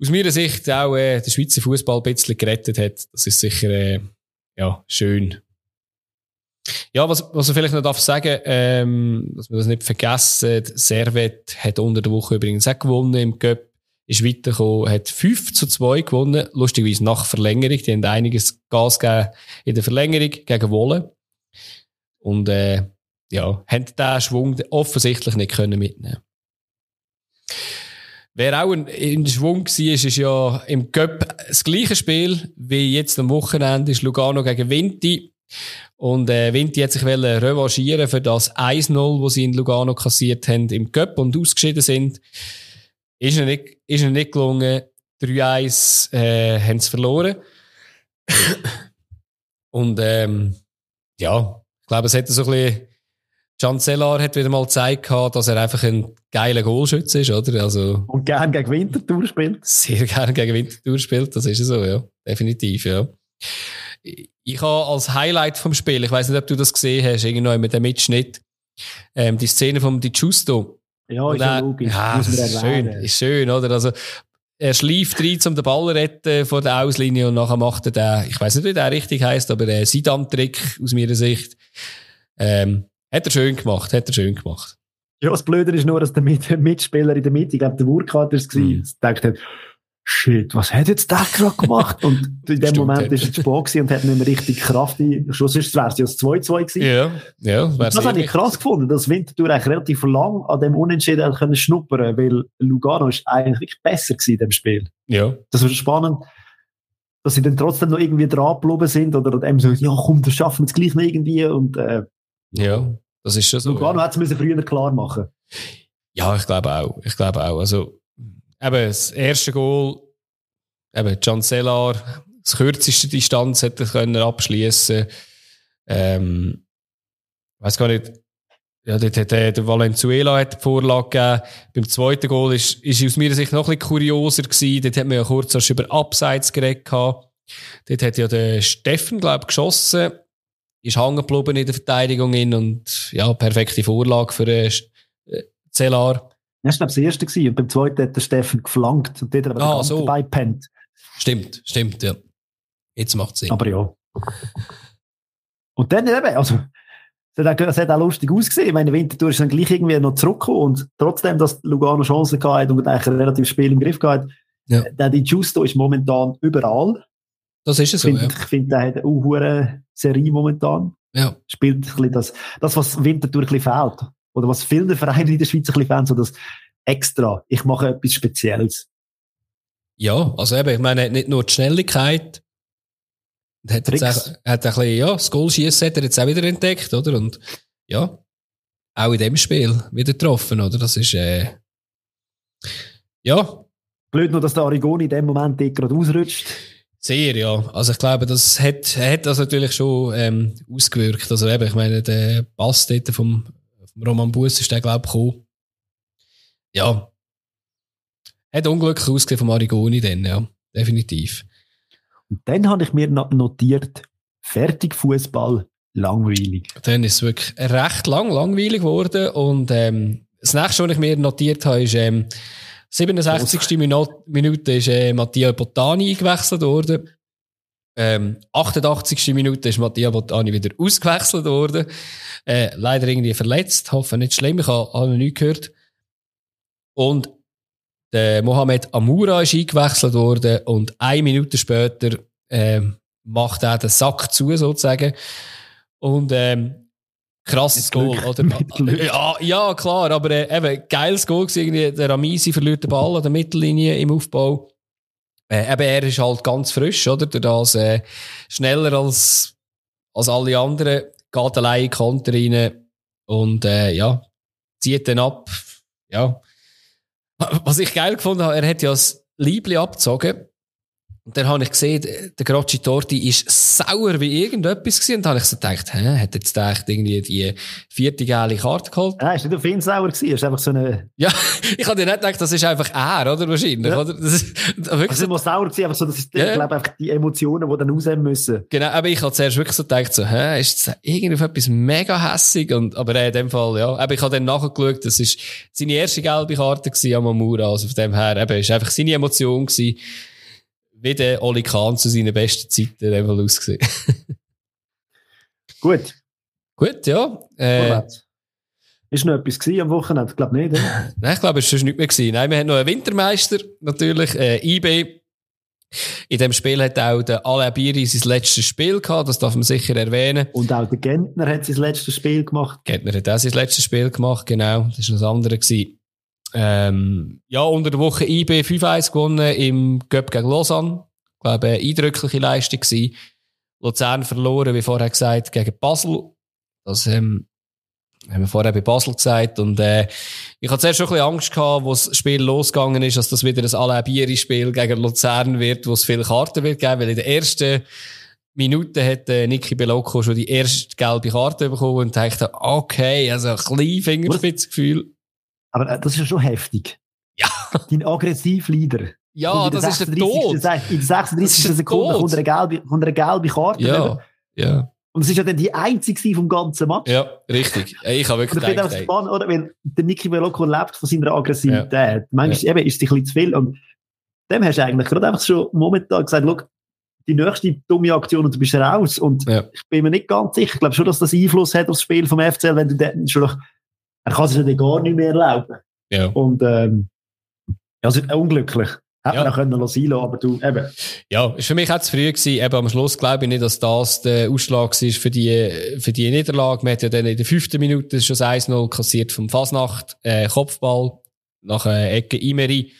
S2: aus meiner Sicht auch äh, den Schweizer Fußball ein bisschen gerettet hat. Das ist sicher äh, ja, schön. Ja, was, was ich vielleicht noch darf sagen, ähm, dass wir das nicht vergessen, Servet hat unter der Woche übrigens auch gewonnen im Cup ist weitergekommen, hat 5 zu 2 gewonnen, lustigerweise nach Verlängerung. Die haben einiges Gas gegeben in der Verlängerung gegen Wolle. Und, äh, ja, haben diesen Schwung offensichtlich nicht können mitnehmen Wer auch in, Schwung war, ist, ist ja im Cup das gleiche Spiel wie jetzt am Wochenende ist Lugano gegen Vinti. Und äh, Vinti hat sich revanchieren für das 1-0, das sie in Lugano kassiert haben im Cup und ausgeschieden sind. Ist ihnen nicht, ist ihnen nicht gelungen. 3-1 äh, haben sie verloren. und ähm, ja, ich glaube, es hätte so ein bisschen Chancellar hat wieder mal gezeigt, dass er einfach ein geiler Goalschütze ist, oder? Also,
S1: und gern gegen Winterthur spielt.
S2: Sehr gern gegen Winterthur spielt, das ist so, ja. Definitiv, ja. Ich habe als Highlight vom Spiel, ich weiß nicht, ob du das gesehen hast, irgendwo mit dem Mitschnitt, ähm, die Szene vom Di Giusto.
S1: Ja, ist ja logisch.
S2: Ja, das ist schön, ist schön, oder? Also, er schleift rein, um den Ball zu retten vor der Auslinie und nachher macht er den, ich weiß nicht, wie der richtig heißt, aber der Sidan-Trick aus meiner Sicht. Ähm, hat er schön gemacht, hat er schön gemacht.
S1: Ja, das Blöde ist nur, dass der Mitspieler in der Mitte, ich glaube, der Wurkater war, mhm. gedacht hat, shit, was hat jetzt der gerade gemacht? Und in dem Stimmt, Moment ist zu spät und hat nicht mehr richtig Kraft. Schlussendlich wäre es ja das 2-2 gewesen.
S2: Ja, ja.
S1: Das habe ich krass gefunden, dass Winterthur eigentlich relativ lang an dem Unentschieden können schnuppern weil Lugano ist eigentlich besser gewesen in dem Spiel.
S2: Ja.
S1: Das war spannend, dass sie dann trotzdem noch irgendwie dran geblieben sind oder eben so, ja komm, das schaffen wir jetzt gleich noch irgendwie und äh,
S2: ja, das ist schon so.
S1: Lugano ja. hätte es früher klar machen
S2: Ja, ich glaube auch. Ich glaube auch. Also, eben, das erste Goal, eben, John Cellar, das kürzeste Distanz hätte können abschließen. Ähm, weiß gar nicht. Ja, dort hat der, der Valenzuela hat die Vorlage gegeben. Beim zweiten Goal ist, ist aus meiner Sicht noch ein bisschen kurioser gewesen. Dort hat man ja kurz erst über Abseits geredet gehabt. Dort hat ja der Steffen, glaube ich, geschossen. Ist hängen geblieben in der Verteidigung in und, ja, perfekte Vorlage für äh, Cellar.
S1: Das war, glaube ich, das erste gewesen. Und beim zweiten hat der Steffen geflankt und dort hat
S2: ah, so.
S1: dabei pennt.
S2: Stimmt, stimmt, ja. Jetzt macht es Sinn.
S1: Aber ja. Und dann eben, also, es hat, auch, es hat auch lustig ausgesehen. Ich meine, Winterthur ist dann gleich irgendwie noch zurückgekommen und trotzdem, dass Lugano Chancen gehabt und eigentlich ein relativ Spiel im Griff gehabt ja. der Di Giusto ist momentan überall.
S2: Das ist es so,
S1: ich finde, ja. Ich finde, der hat eine hohe Serie momentan.
S2: Ja.
S1: Spielt ein bisschen das, das, was Winterthur ein bisschen fehlt oder was vielen Vereinen in der Schweiz ein bisschen fehlen, so das extra, ich mache etwas Spezielles.
S2: Ja, also eben, ich meine, nicht nur die Schnelligkeit, hat jetzt auch, hat ein bisschen, ja, das Goalschießen hat er jetzt auch wieder entdeckt, oder? Und, ja, auch in dem Spiel wieder getroffen, oder? Das ist, äh, ja.
S1: Blöd nur, dass der Arigoni in dem Moment gerade ausrutscht.
S2: Sehr, ja. Also ich glaube, das hat, hat das natürlich schon ähm, ausgewirkt. Also eben, ich meine, der Pass dort vom Roman Bus ist der, glaube ich, gekommen. Ja. Hat unglücklich ausgesehen vom Arigoni dann, ja. Definitiv.
S1: Und dann habe ich mir notiert, fertig Fußball, langweilig.
S2: Dann ist es wirklich recht lang langweilig geworden und ähm, das nächste, was ich mir notiert habe, ist ähm, 67. Minute ist äh, Mattia Bottani eingewechselt worden. Ähm, 88. Minute ist Mattia Bottani wieder ausgewechselt worden. Äh, leider irgendwie verletzt. Hoffe nicht schlimm. Ich habe, habe nichts gehört. Und der Mohamed Amoura ist eingewechselt worden und eine Minute später ähm, macht er den Sack zu, sozusagen. Und ähm, krasses Goal, oder? Ja, ja, klar, aber äh, eben, geiles Goal irgendwie. Der Ramisi verliert den Ball an der Mittellinie im Aufbau. Äh, eben, er ist halt ganz frisch, oder? Der das äh, schneller als, als alle anderen, geht allein in Konter rein und äh, ja, zieht dann ab. Ja. Was ich geil gefunden habe, er hat ja das Liebli abgezogen und dann habe ich gesehen, der Grocci Torti ist sauer wie irgendetwas gewesen. Und dann habe ich so gedacht, hä, hat jetzt echt irgendwie die vierte geile Karte geholt?
S1: Nein, ist nicht auf ihn sauer gewesen, ist einfach so eine...
S2: Ja, ich habe dir nicht gedacht, das ist einfach er, oder? Wahrscheinlich, ja. oder? Das ist
S1: wirklich also, so... sauer gewesen, einfach so, das ist, ja. ich glaube, einfach die Emotionen, die dann raus müssen.
S2: Genau, aber ich habe zuerst wirklich so gedacht, so, hä, ist das irgendwie auf etwas mega hässig? Und, aber in dem Fall, ja. Aber ich habe dann nachgeschaut, das ist seine erste gelbe Karte gewesen, Amamura, also von dem her, eben, ist einfach seine Emotion gewesen wie der Oli Kahn zu seinen besten Zeiten einfach ausgesehen.
S1: Gut.
S2: Gut, ja. Äh,
S1: ist noch etwas am Wochenende? Ich glaube nicht, oder?
S2: Nein, ich glaube, es war nicht mehr gewesen. Nein, wir haben noch einen Wintermeister, natürlich, äh, IB. In dem Spiel hat auch der Alain Biri sein letztes Spiel gehabt, das darf man sicher erwähnen.
S1: Und auch der Gentner hat sein letztes Spiel gemacht.
S2: Gentner hat auch sein letztes Spiel gemacht, genau. Das war das andere gewesen. Ähm, ja, unter der Woche IB 5-1 gewonnen im Göpp gegen Lausanne. Ich glaube, eine eindrückliche Leistung gewesen. Luzern verloren, wie vorher gesagt, gegen Basel. Das ähm, haben wir vorher bei Basel gesagt. Und äh, ich hatte zuerst schon ein bisschen Angst gehabt, wo das Spiel losgegangen ist, dass das wieder ein Alain-Bieri-Spiel gegen Luzern wird, wo es viele Karten wird geben, weil in der ersten Minute hat äh, Niki Belocco schon die erste gelbe Karte bekommen und dachte, okay, also ein kleines Fingerspitzengefühl.
S1: Aber äh, das ist ja schon heftig.
S2: Ja.
S1: Dein Aggressivleader.
S2: Ja, das ist der Tod.
S1: In der 36. Sekunde kommt eine, gelbe, kommt eine gelbe Karte.
S2: Ja, ja.
S1: Und es ist ja dann die einzige vom ganzen Match.
S2: Ja, richtig. Ich habe wirklich
S1: ich
S2: gedacht,
S1: finde spannend, oder? Weil der Niki Belocco lebt von seiner Aggressivität.
S2: Ja.
S1: Manchmal eben, ist es ein bisschen zu viel. Und dem hast du eigentlich gerade einfach schon momentan gesagt, schau, die nächste dumme Aktion und du bist raus. Und
S2: Ja.
S1: ich bin mir nicht ganz sicher. Ich glaube schon, dass das Einfluss hat aufs Spiel vom FCL, wenn du dann schon noch, er kann sich ja gar nicht mehr erlauben.
S2: ja.
S1: Und, ähm, also unglücklich. Hätte
S2: Ja.
S1: man können lassen lassen, aber du, eben.
S2: Ja, ist für mich auch zu früh gewesen. Eben am Schluss glaube ich nicht, dass das der Ausschlag war für die, für die Niederlage. Man hat ja dann in der fünften Minute schon das 1-0 kassiert vom Fasnacht, äh, Kopfball, nach äh, Ecke Imeri.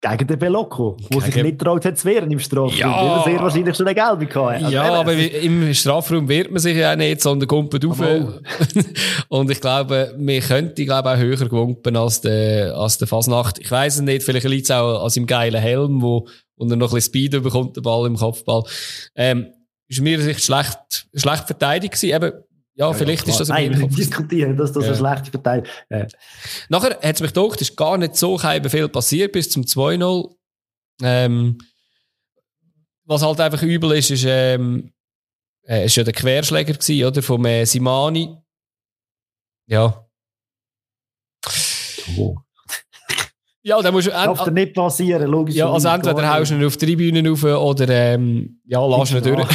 S1: Gegen den Belocco, wo sich nicht traut hat zu wehren im Strafraum.
S2: Ja.
S1: Weil er sehr wahrscheinlich schon eine gelbe gehabt hat. Also
S2: ja, aber
S1: ist-
S2: im Strafraum wehrt man sich ja nicht, sondern kumpelt.
S1: Aber
S2: Und ich glaube, wir könnten, glaube auch höher gewumpen als der, als der Fasnacht. Ich weiss es nicht, vielleicht liegt es auch an seinem geilen Helm, wo, und er noch ein bisschen Speed bekommt, der Ball im Kopfball. Ähm, ist mir Sicht schlecht, schlecht verteidigt gewesen. Eben, ja, vielleicht ist das
S1: Nein,
S2: ein
S1: wir diskutieren, dass das
S2: Ja.
S1: eine schlechte Verteidigung äh,
S2: Nachher hat es mich gedacht, ist gar nicht so viel passiert bis zum 2-0. Ähm, was halt einfach übel ist, ist, ähm, äh, ist ja der Querschläger gewesen, oder? Vom äh, Simani. Ja.
S1: oh.
S2: Ja, da musst du,
S1: Darf dir nicht passieren, logisch.
S2: ja, also entweder haust du ihn auf die Tribüne rauf oder, ähm, ja, lass ihn durch.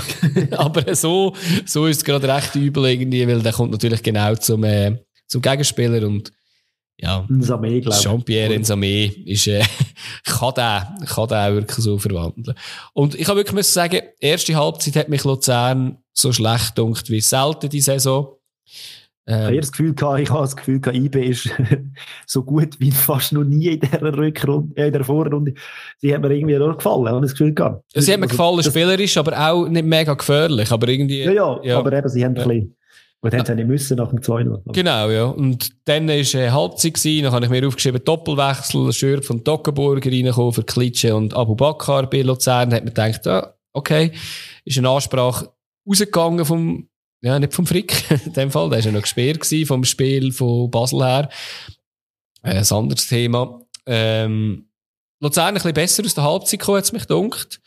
S2: Aber so, so ist es gerade recht übel irgendwie, weil der kommt natürlich genau zum, äh, zum Gegenspieler und, ja.
S1: Ein Samé, glaube ich.
S2: Jean-Pierre Ensame ist, äh, kann der, kann auch wirklich so verwandeln. Und ich habe wirklich müssen sagen, erste Halbzeit hat mich Luzern so schlecht gedunkt wie selten die Saison.
S1: Ich
S2: Ähm,
S1: das Gefühl gehabt, ich habe das Gefühl gehabt, IB ist so gut wie fast noch nie in dieser Rückrunde, äh, in der Vorrunde. Sie hat mir irgendwie auch gefallen, habe ich das Gefühl gehabt.
S2: sie hat mir
S1: Also,
S2: gefallen,
S1: das-
S2: spielerisch, aber auch nicht mega gefährlich, aber irgendwie.
S1: Ja, ja,
S2: Ja.
S1: aber eben, sie haben
S2: Ja.
S1: ein bisschen, und haben sie nicht müssen nach dem 2-0.
S2: Genau, ja. Und dann war äh, Halbzeit, gewesen, dann habe ich mir aufgeschrieben, Doppelwechsel, Schür von Toggenburger reingekommen für Klitsche und Abu Bakr bei Luzern. Da hat man gedacht, ah, okay, ist eine Ansprache rausgegangen vom, ja, nicht vom Frick, in dem Fall, der war ja noch gesperrt vom Spiel von Basel her. Äh, ein anderes Thema. Ähm, Luzern ein bisschen besser aus der Halbzeit gekommen, hat es mich gedunkt.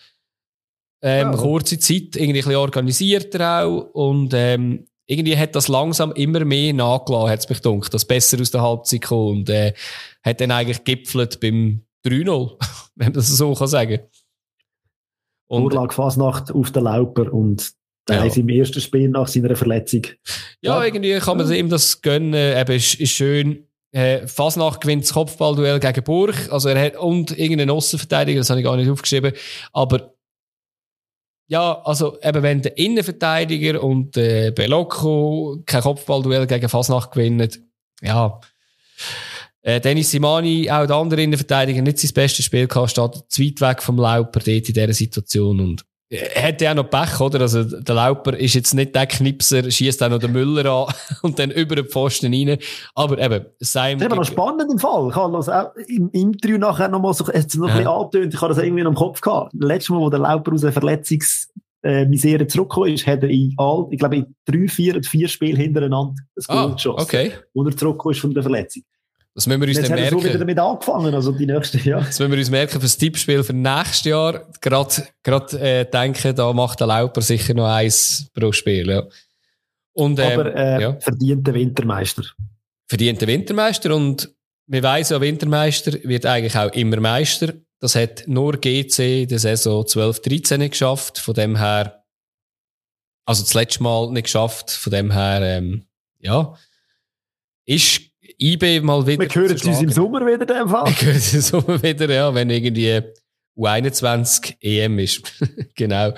S2: Ähm,
S1: Ja.
S2: Kurze Zeit, irgendwie ein bisschen organisierter auch. Und ähm, irgendwie hat das langsam immer mehr nachgelassen, hat es mich gedunkt, dass besser aus der Halbzeit kommt. Und äh, hat dann eigentlich gipfelt beim 3-0, wenn man das so kann sagen Und
S1: Vorlage Fasnacht auf der Lauper und der
S2: Ja.
S1: ist im ersten Spiel nach seiner Verletzung.
S2: ja,
S1: Ja.
S2: irgendwie kann man ihm das gönnen. Eben, ist, ist schön. Äh, Fasnacht gewinnt das Kopfballduell gegen Burg. Also er hat, und irgendeinen Außenverteidiger, das habe ich gar nicht aufgeschrieben. Aber ja, also eben wenn der Innenverteidiger und äh, Belocco kein Kopfballduell gegen Fasnacht gewinnen, ja. Äh, Dennis Simani, auch der andere Innenverteidiger, nicht sein bestes Spiel gehabt, steht zu weit weg vom Lauper dort in dieser Situation und hat ja auch noch Pech, oder? Also, der Lauper ist jetzt nicht der Knipser, schießt auch noch den Müller an und dann über den Pfosten rein. Aber eben, sei ihm
S1: Das ist aber noch spannend im Fall. Ich habe das auch im Interview nachher noch mal so, es noch ein bisschen angetönt, ich habe das irgendwie noch im Kopf gehabt. Letztes Mal, wo der Lauper aus einer Verletzungs, äh, Misere zurückgekommen ist, hat er in all, ich glaube, in drei, vier vier Spielen hintereinander ein Goal
S2: Ah,
S1: geschossen.
S2: okay.
S1: Wo er zurückgekommen ist von der Verletzung.
S2: Das müssen wir uns
S1: Jetzt
S2: dann
S1: er so wieder
S2: merken.
S1: damit angefangen, also die nächsten Jahre.
S2: Das müssen wir uns merken für das Tippspiel für nächstes Jahr. Gerade, gerade, äh, denken, da macht der Lauper sicher noch eins pro Spiel, ja. Und, ähm,
S1: Aber äh,
S2: ja.
S1: verdienter Wintermeister.
S2: verdient der Wintermeister und wir weiss ja, Wintermeister wird eigentlich auch immer Meister. Das hat nur GC in der Saison 12-13 nicht geschafft. Von dem her, also das letzte Mal nicht geschafft. Von dem her, ähm, ja, ist IB mal wieder.
S1: Wir hören
S2: zu
S1: uns im. Sommer wieder in dem Fall.
S2: Wir hören uns im Sommer wieder, ja, wenn irgendwie U21 EM ist. genau.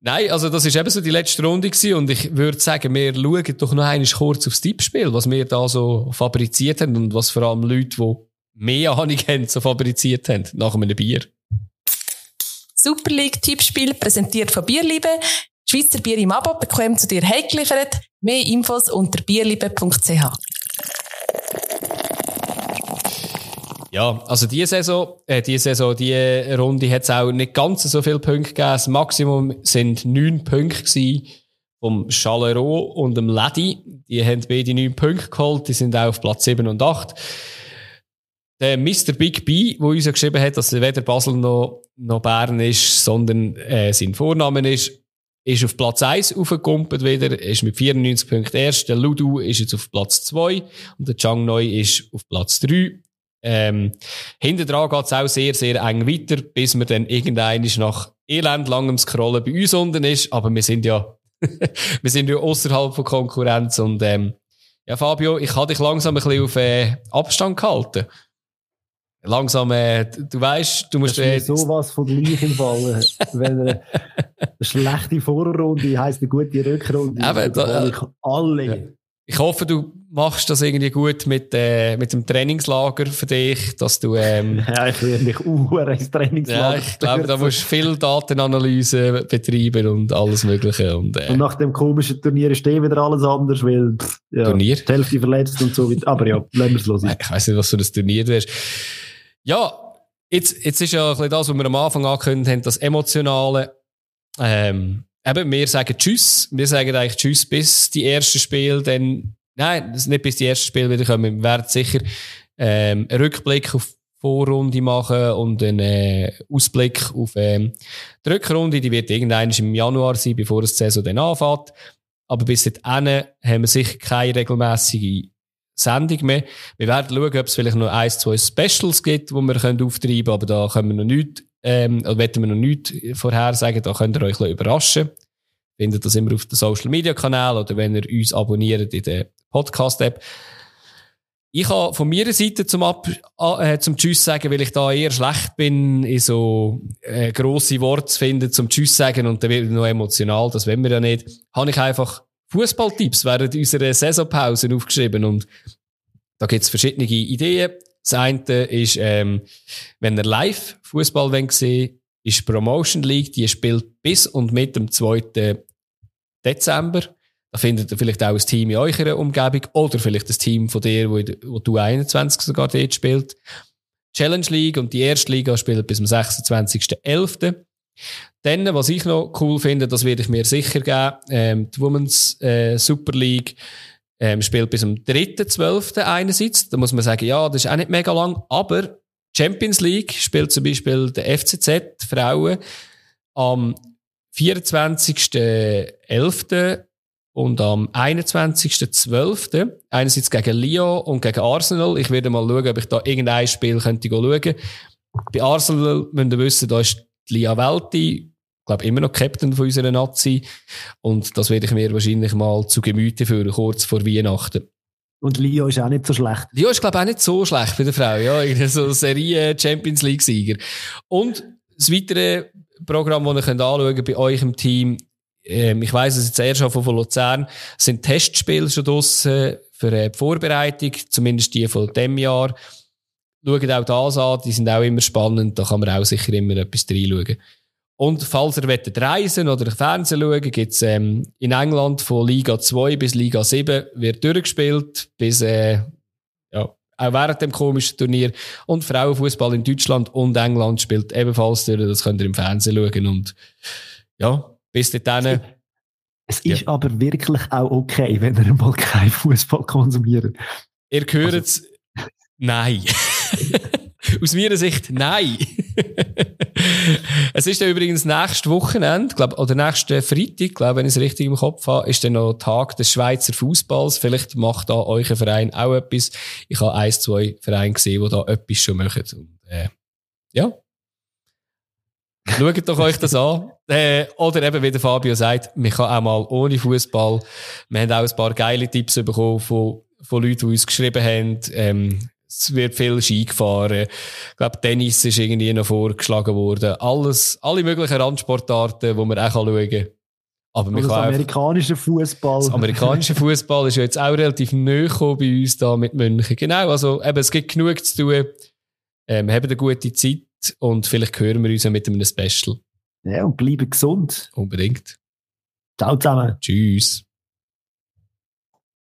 S2: Nein, also das ist eben so die letzte Runde gewesen und ich würde sagen, wir schauen doch noch einmal kurz aufs Tippspiel, was wir da so fabriziert haben und was vor allem Leute, die mehr Ahnung haben, so fabriziert haben, nach einem Bier.
S3: Super League Tippspiel, präsentiert von Bierliebe. Schweizer Bier im Abo bekommen zu dir heimgeliefert. Mehr Infos unter bierliebe.ch.
S2: Ja, also diese Saison, äh, diese Saison, die Runde hat es auch nicht ganz so viele Punkte gegeben. Das Maximum sind neun Punkte gewesen vom Chalero und dem Ledi. Die haben beide neun Punkte geholt. Die sind auch auf Platz 7 und 8. Der Mr. Big B, der uns ja geschrieben hat, dass er weder Basel noch, noch Bern ist, sondern äh, sein Vorname ist, ist auf Platz 1 aufgekumpelt wieder, ist mit 94 Punkten erst. Der Ludu ist jetzt auf Platz 2 und der Chang Noi ist auf Platz 3. Ähm, hinten dran geht's auch sehr, sehr eng weiter, bis man dann irgendein nach elendlangem Scrollen bei uns unten ist. Aber wir sind ja, wir sind ja außerhalb von Konkurrenz und, ähm, ja, Fabio, ich habe dich langsam ein bisschen auf äh, Abstand gehalten. Langsam, äh, du weißt, du musst.
S1: Das
S2: Äh,
S1: sowas von gleich im Fall. Wenn eine, schlechte Vorrunde heisst eine gute Rückrunde.
S2: Eben, da-
S1: ich alle.
S2: Ja. ich hoffe, du machst das irgendwie gut mit, äh, mit dem Trainingslager für dich, dass du, ähm,
S1: Ja, ich will mich uhr ins
S2: ja,
S1: Trainingslager.
S2: ich glaube, da musst du viel Datenanalyse betreiben und alles Mögliche. Und, äh,
S1: Und nach dem komischen Turnier ist eh wieder alles anders, weil pff, ja,
S2: Turnier?
S1: die Hälfte verletzt und so weiter. Aber ja, lassen wir es los.
S2: Ich weiß nicht, was für ein Turnier du hast. Ja, jetzt, jetzt ist ja ein bisschen das, was wir am Anfang angekündigt haben, das Emotionale. Ähm, eben, wir sagen Tschüss. Wir sagen eigentlich Tschüss bis die ersten Spiele, dann, nein, nicht bis die ersten Spiele wieder kommen. Wir werden sicher, ähm, einen Rückblick auf die Vorrunde machen und einen äh, Ausblick auf ähm, die Rückrunde. Die wird irgendwann im Januar sein, bevor das Saison dann anfängt. Aber bis dahin haben wir sicher keine regelmäßige Sendung mehr. Wir werden schauen, ob es vielleicht noch ein, zwei Specials gibt, die wir auftreiben können, aber da können wir noch nichts, ähm, oder wollen wir noch nichts vorhersagen, da könnt ihr euch überraschen. Findet das immer auf den Social Media Kanal oder wenn ihr uns abonniert in der Podcast App. Ich habe von meiner Seite zum, Ab äh, zum Tschüss sagen, weil ich da eher schlecht bin, in so äh, grosse Worte zu finden zum Tschüss sagen und dann wird noch emotional, das wollen wir ja nicht, habe ich einfach Fußballtipps während unserer Saisonpause aufgeschrieben und da gibt's verschiedene Ideen. Das eine ist, ähm, wenn ihr live Fußball sehen ist Promotion League, die spielt bis und mit dem 2. Dezember. Da findet ihr vielleicht auch ein Team in eurer Umgebung oder vielleicht das Team von dir, wo, wo du 21 sogar dort spielt. Challenge League und die erste Liga spielt bis zum 26.11. Dann, was ich noch cool finde, das werde ich mir sicher geben, ähm, die Women's äh, Super League ähm, spielt bis zum 3.12. einerseits. Da muss man sagen, ja, das ist auch nicht mega lang, aber Champions League spielt zum Beispiel der FCZ Frauen am 24.11. und am 21.12. Einerseits gegen Lyon und gegen Arsenal. Ich werde mal schauen, ob ich da irgendein Spiel könnte schauen. Bei Arsenal müsst ihr wissen, da ist Lia Welti, glaube immer noch Captain von unserer Nazi. Und das werde ich mir wahrscheinlich mal zu Gemüte führen, kurz vor Weihnachten.
S1: Und Leo ist auch nicht so schlecht.
S2: Leo ist, glaube ich, auch nicht so schlecht bei der Frau. Ja, so Serie Champions League Sieger. Und das weitere Programm, das ihr könnt anschauen könnt bei euch im Team, ähm, ich weiss es jetzt erst schon von Luzern, sind Testspiele schon draussen für äh, die Vorbereitung, zumindest die von diesem Jahr. Schaut auch das an, die sind auch immer spannend, da kann man auch sicher immer etwas reinschauen. Und falls ihr wollt reisen oder Fernsehen schauen, gibt's ähm, in England von Liga 2 bis Liga 7 wird durchgespielt, bis äh, ja, auch während dem komischen Turnier. Und Frauenfußball in Deutschland und England spielt ebenfalls durch, das könnt ihr im Fernsehen schauen. Und ja, bis dahin.
S1: Es ist aber wirklich auch okay, wenn ihr mal keinen Fußball konsumiert.
S2: Ihr hört es. Nein. Aus meiner Sicht, nein. es ist dann übrigens nächstes Wochenende, glaub, oder nächsten Freitag, glaube wenn ich es richtig im Kopf habe, ist dann noch Tag des Schweizer Fußballs. Vielleicht macht da euer Verein auch etwas. Ich habe ein, zwei Vereine gesehen, die da etwas schon machen. Und, äh, ja. Schaut doch euch das an. Äh, oder eben, wie der Fabio sagt, man kann auch mal ohne Fußball. Wir haben auch ein paar geile Tipps bekommen von, von Leuten, die uns geschrieben haben. Ähm, es wird viel Ski gefahren. Ich glaube, Tennis ist irgendwie noch vorgeschlagen worden. Alles, alle möglichen Randsportarten, die man auch schauen kann. Aber
S1: das amerikanische Fußball.
S2: das amerikanische Fußball ist ja jetzt auch relativ neu bei uns da mit München. Genau, also eben, es gibt genug zu tun. Ähm, haben eine gute Zeit und vielleicht hören wir uns ja mit einem Special.
S1: Ja, und bleiben gesund.
S2: Unbedingt.
S1: Ciao zusammen.
S2: Tschüss.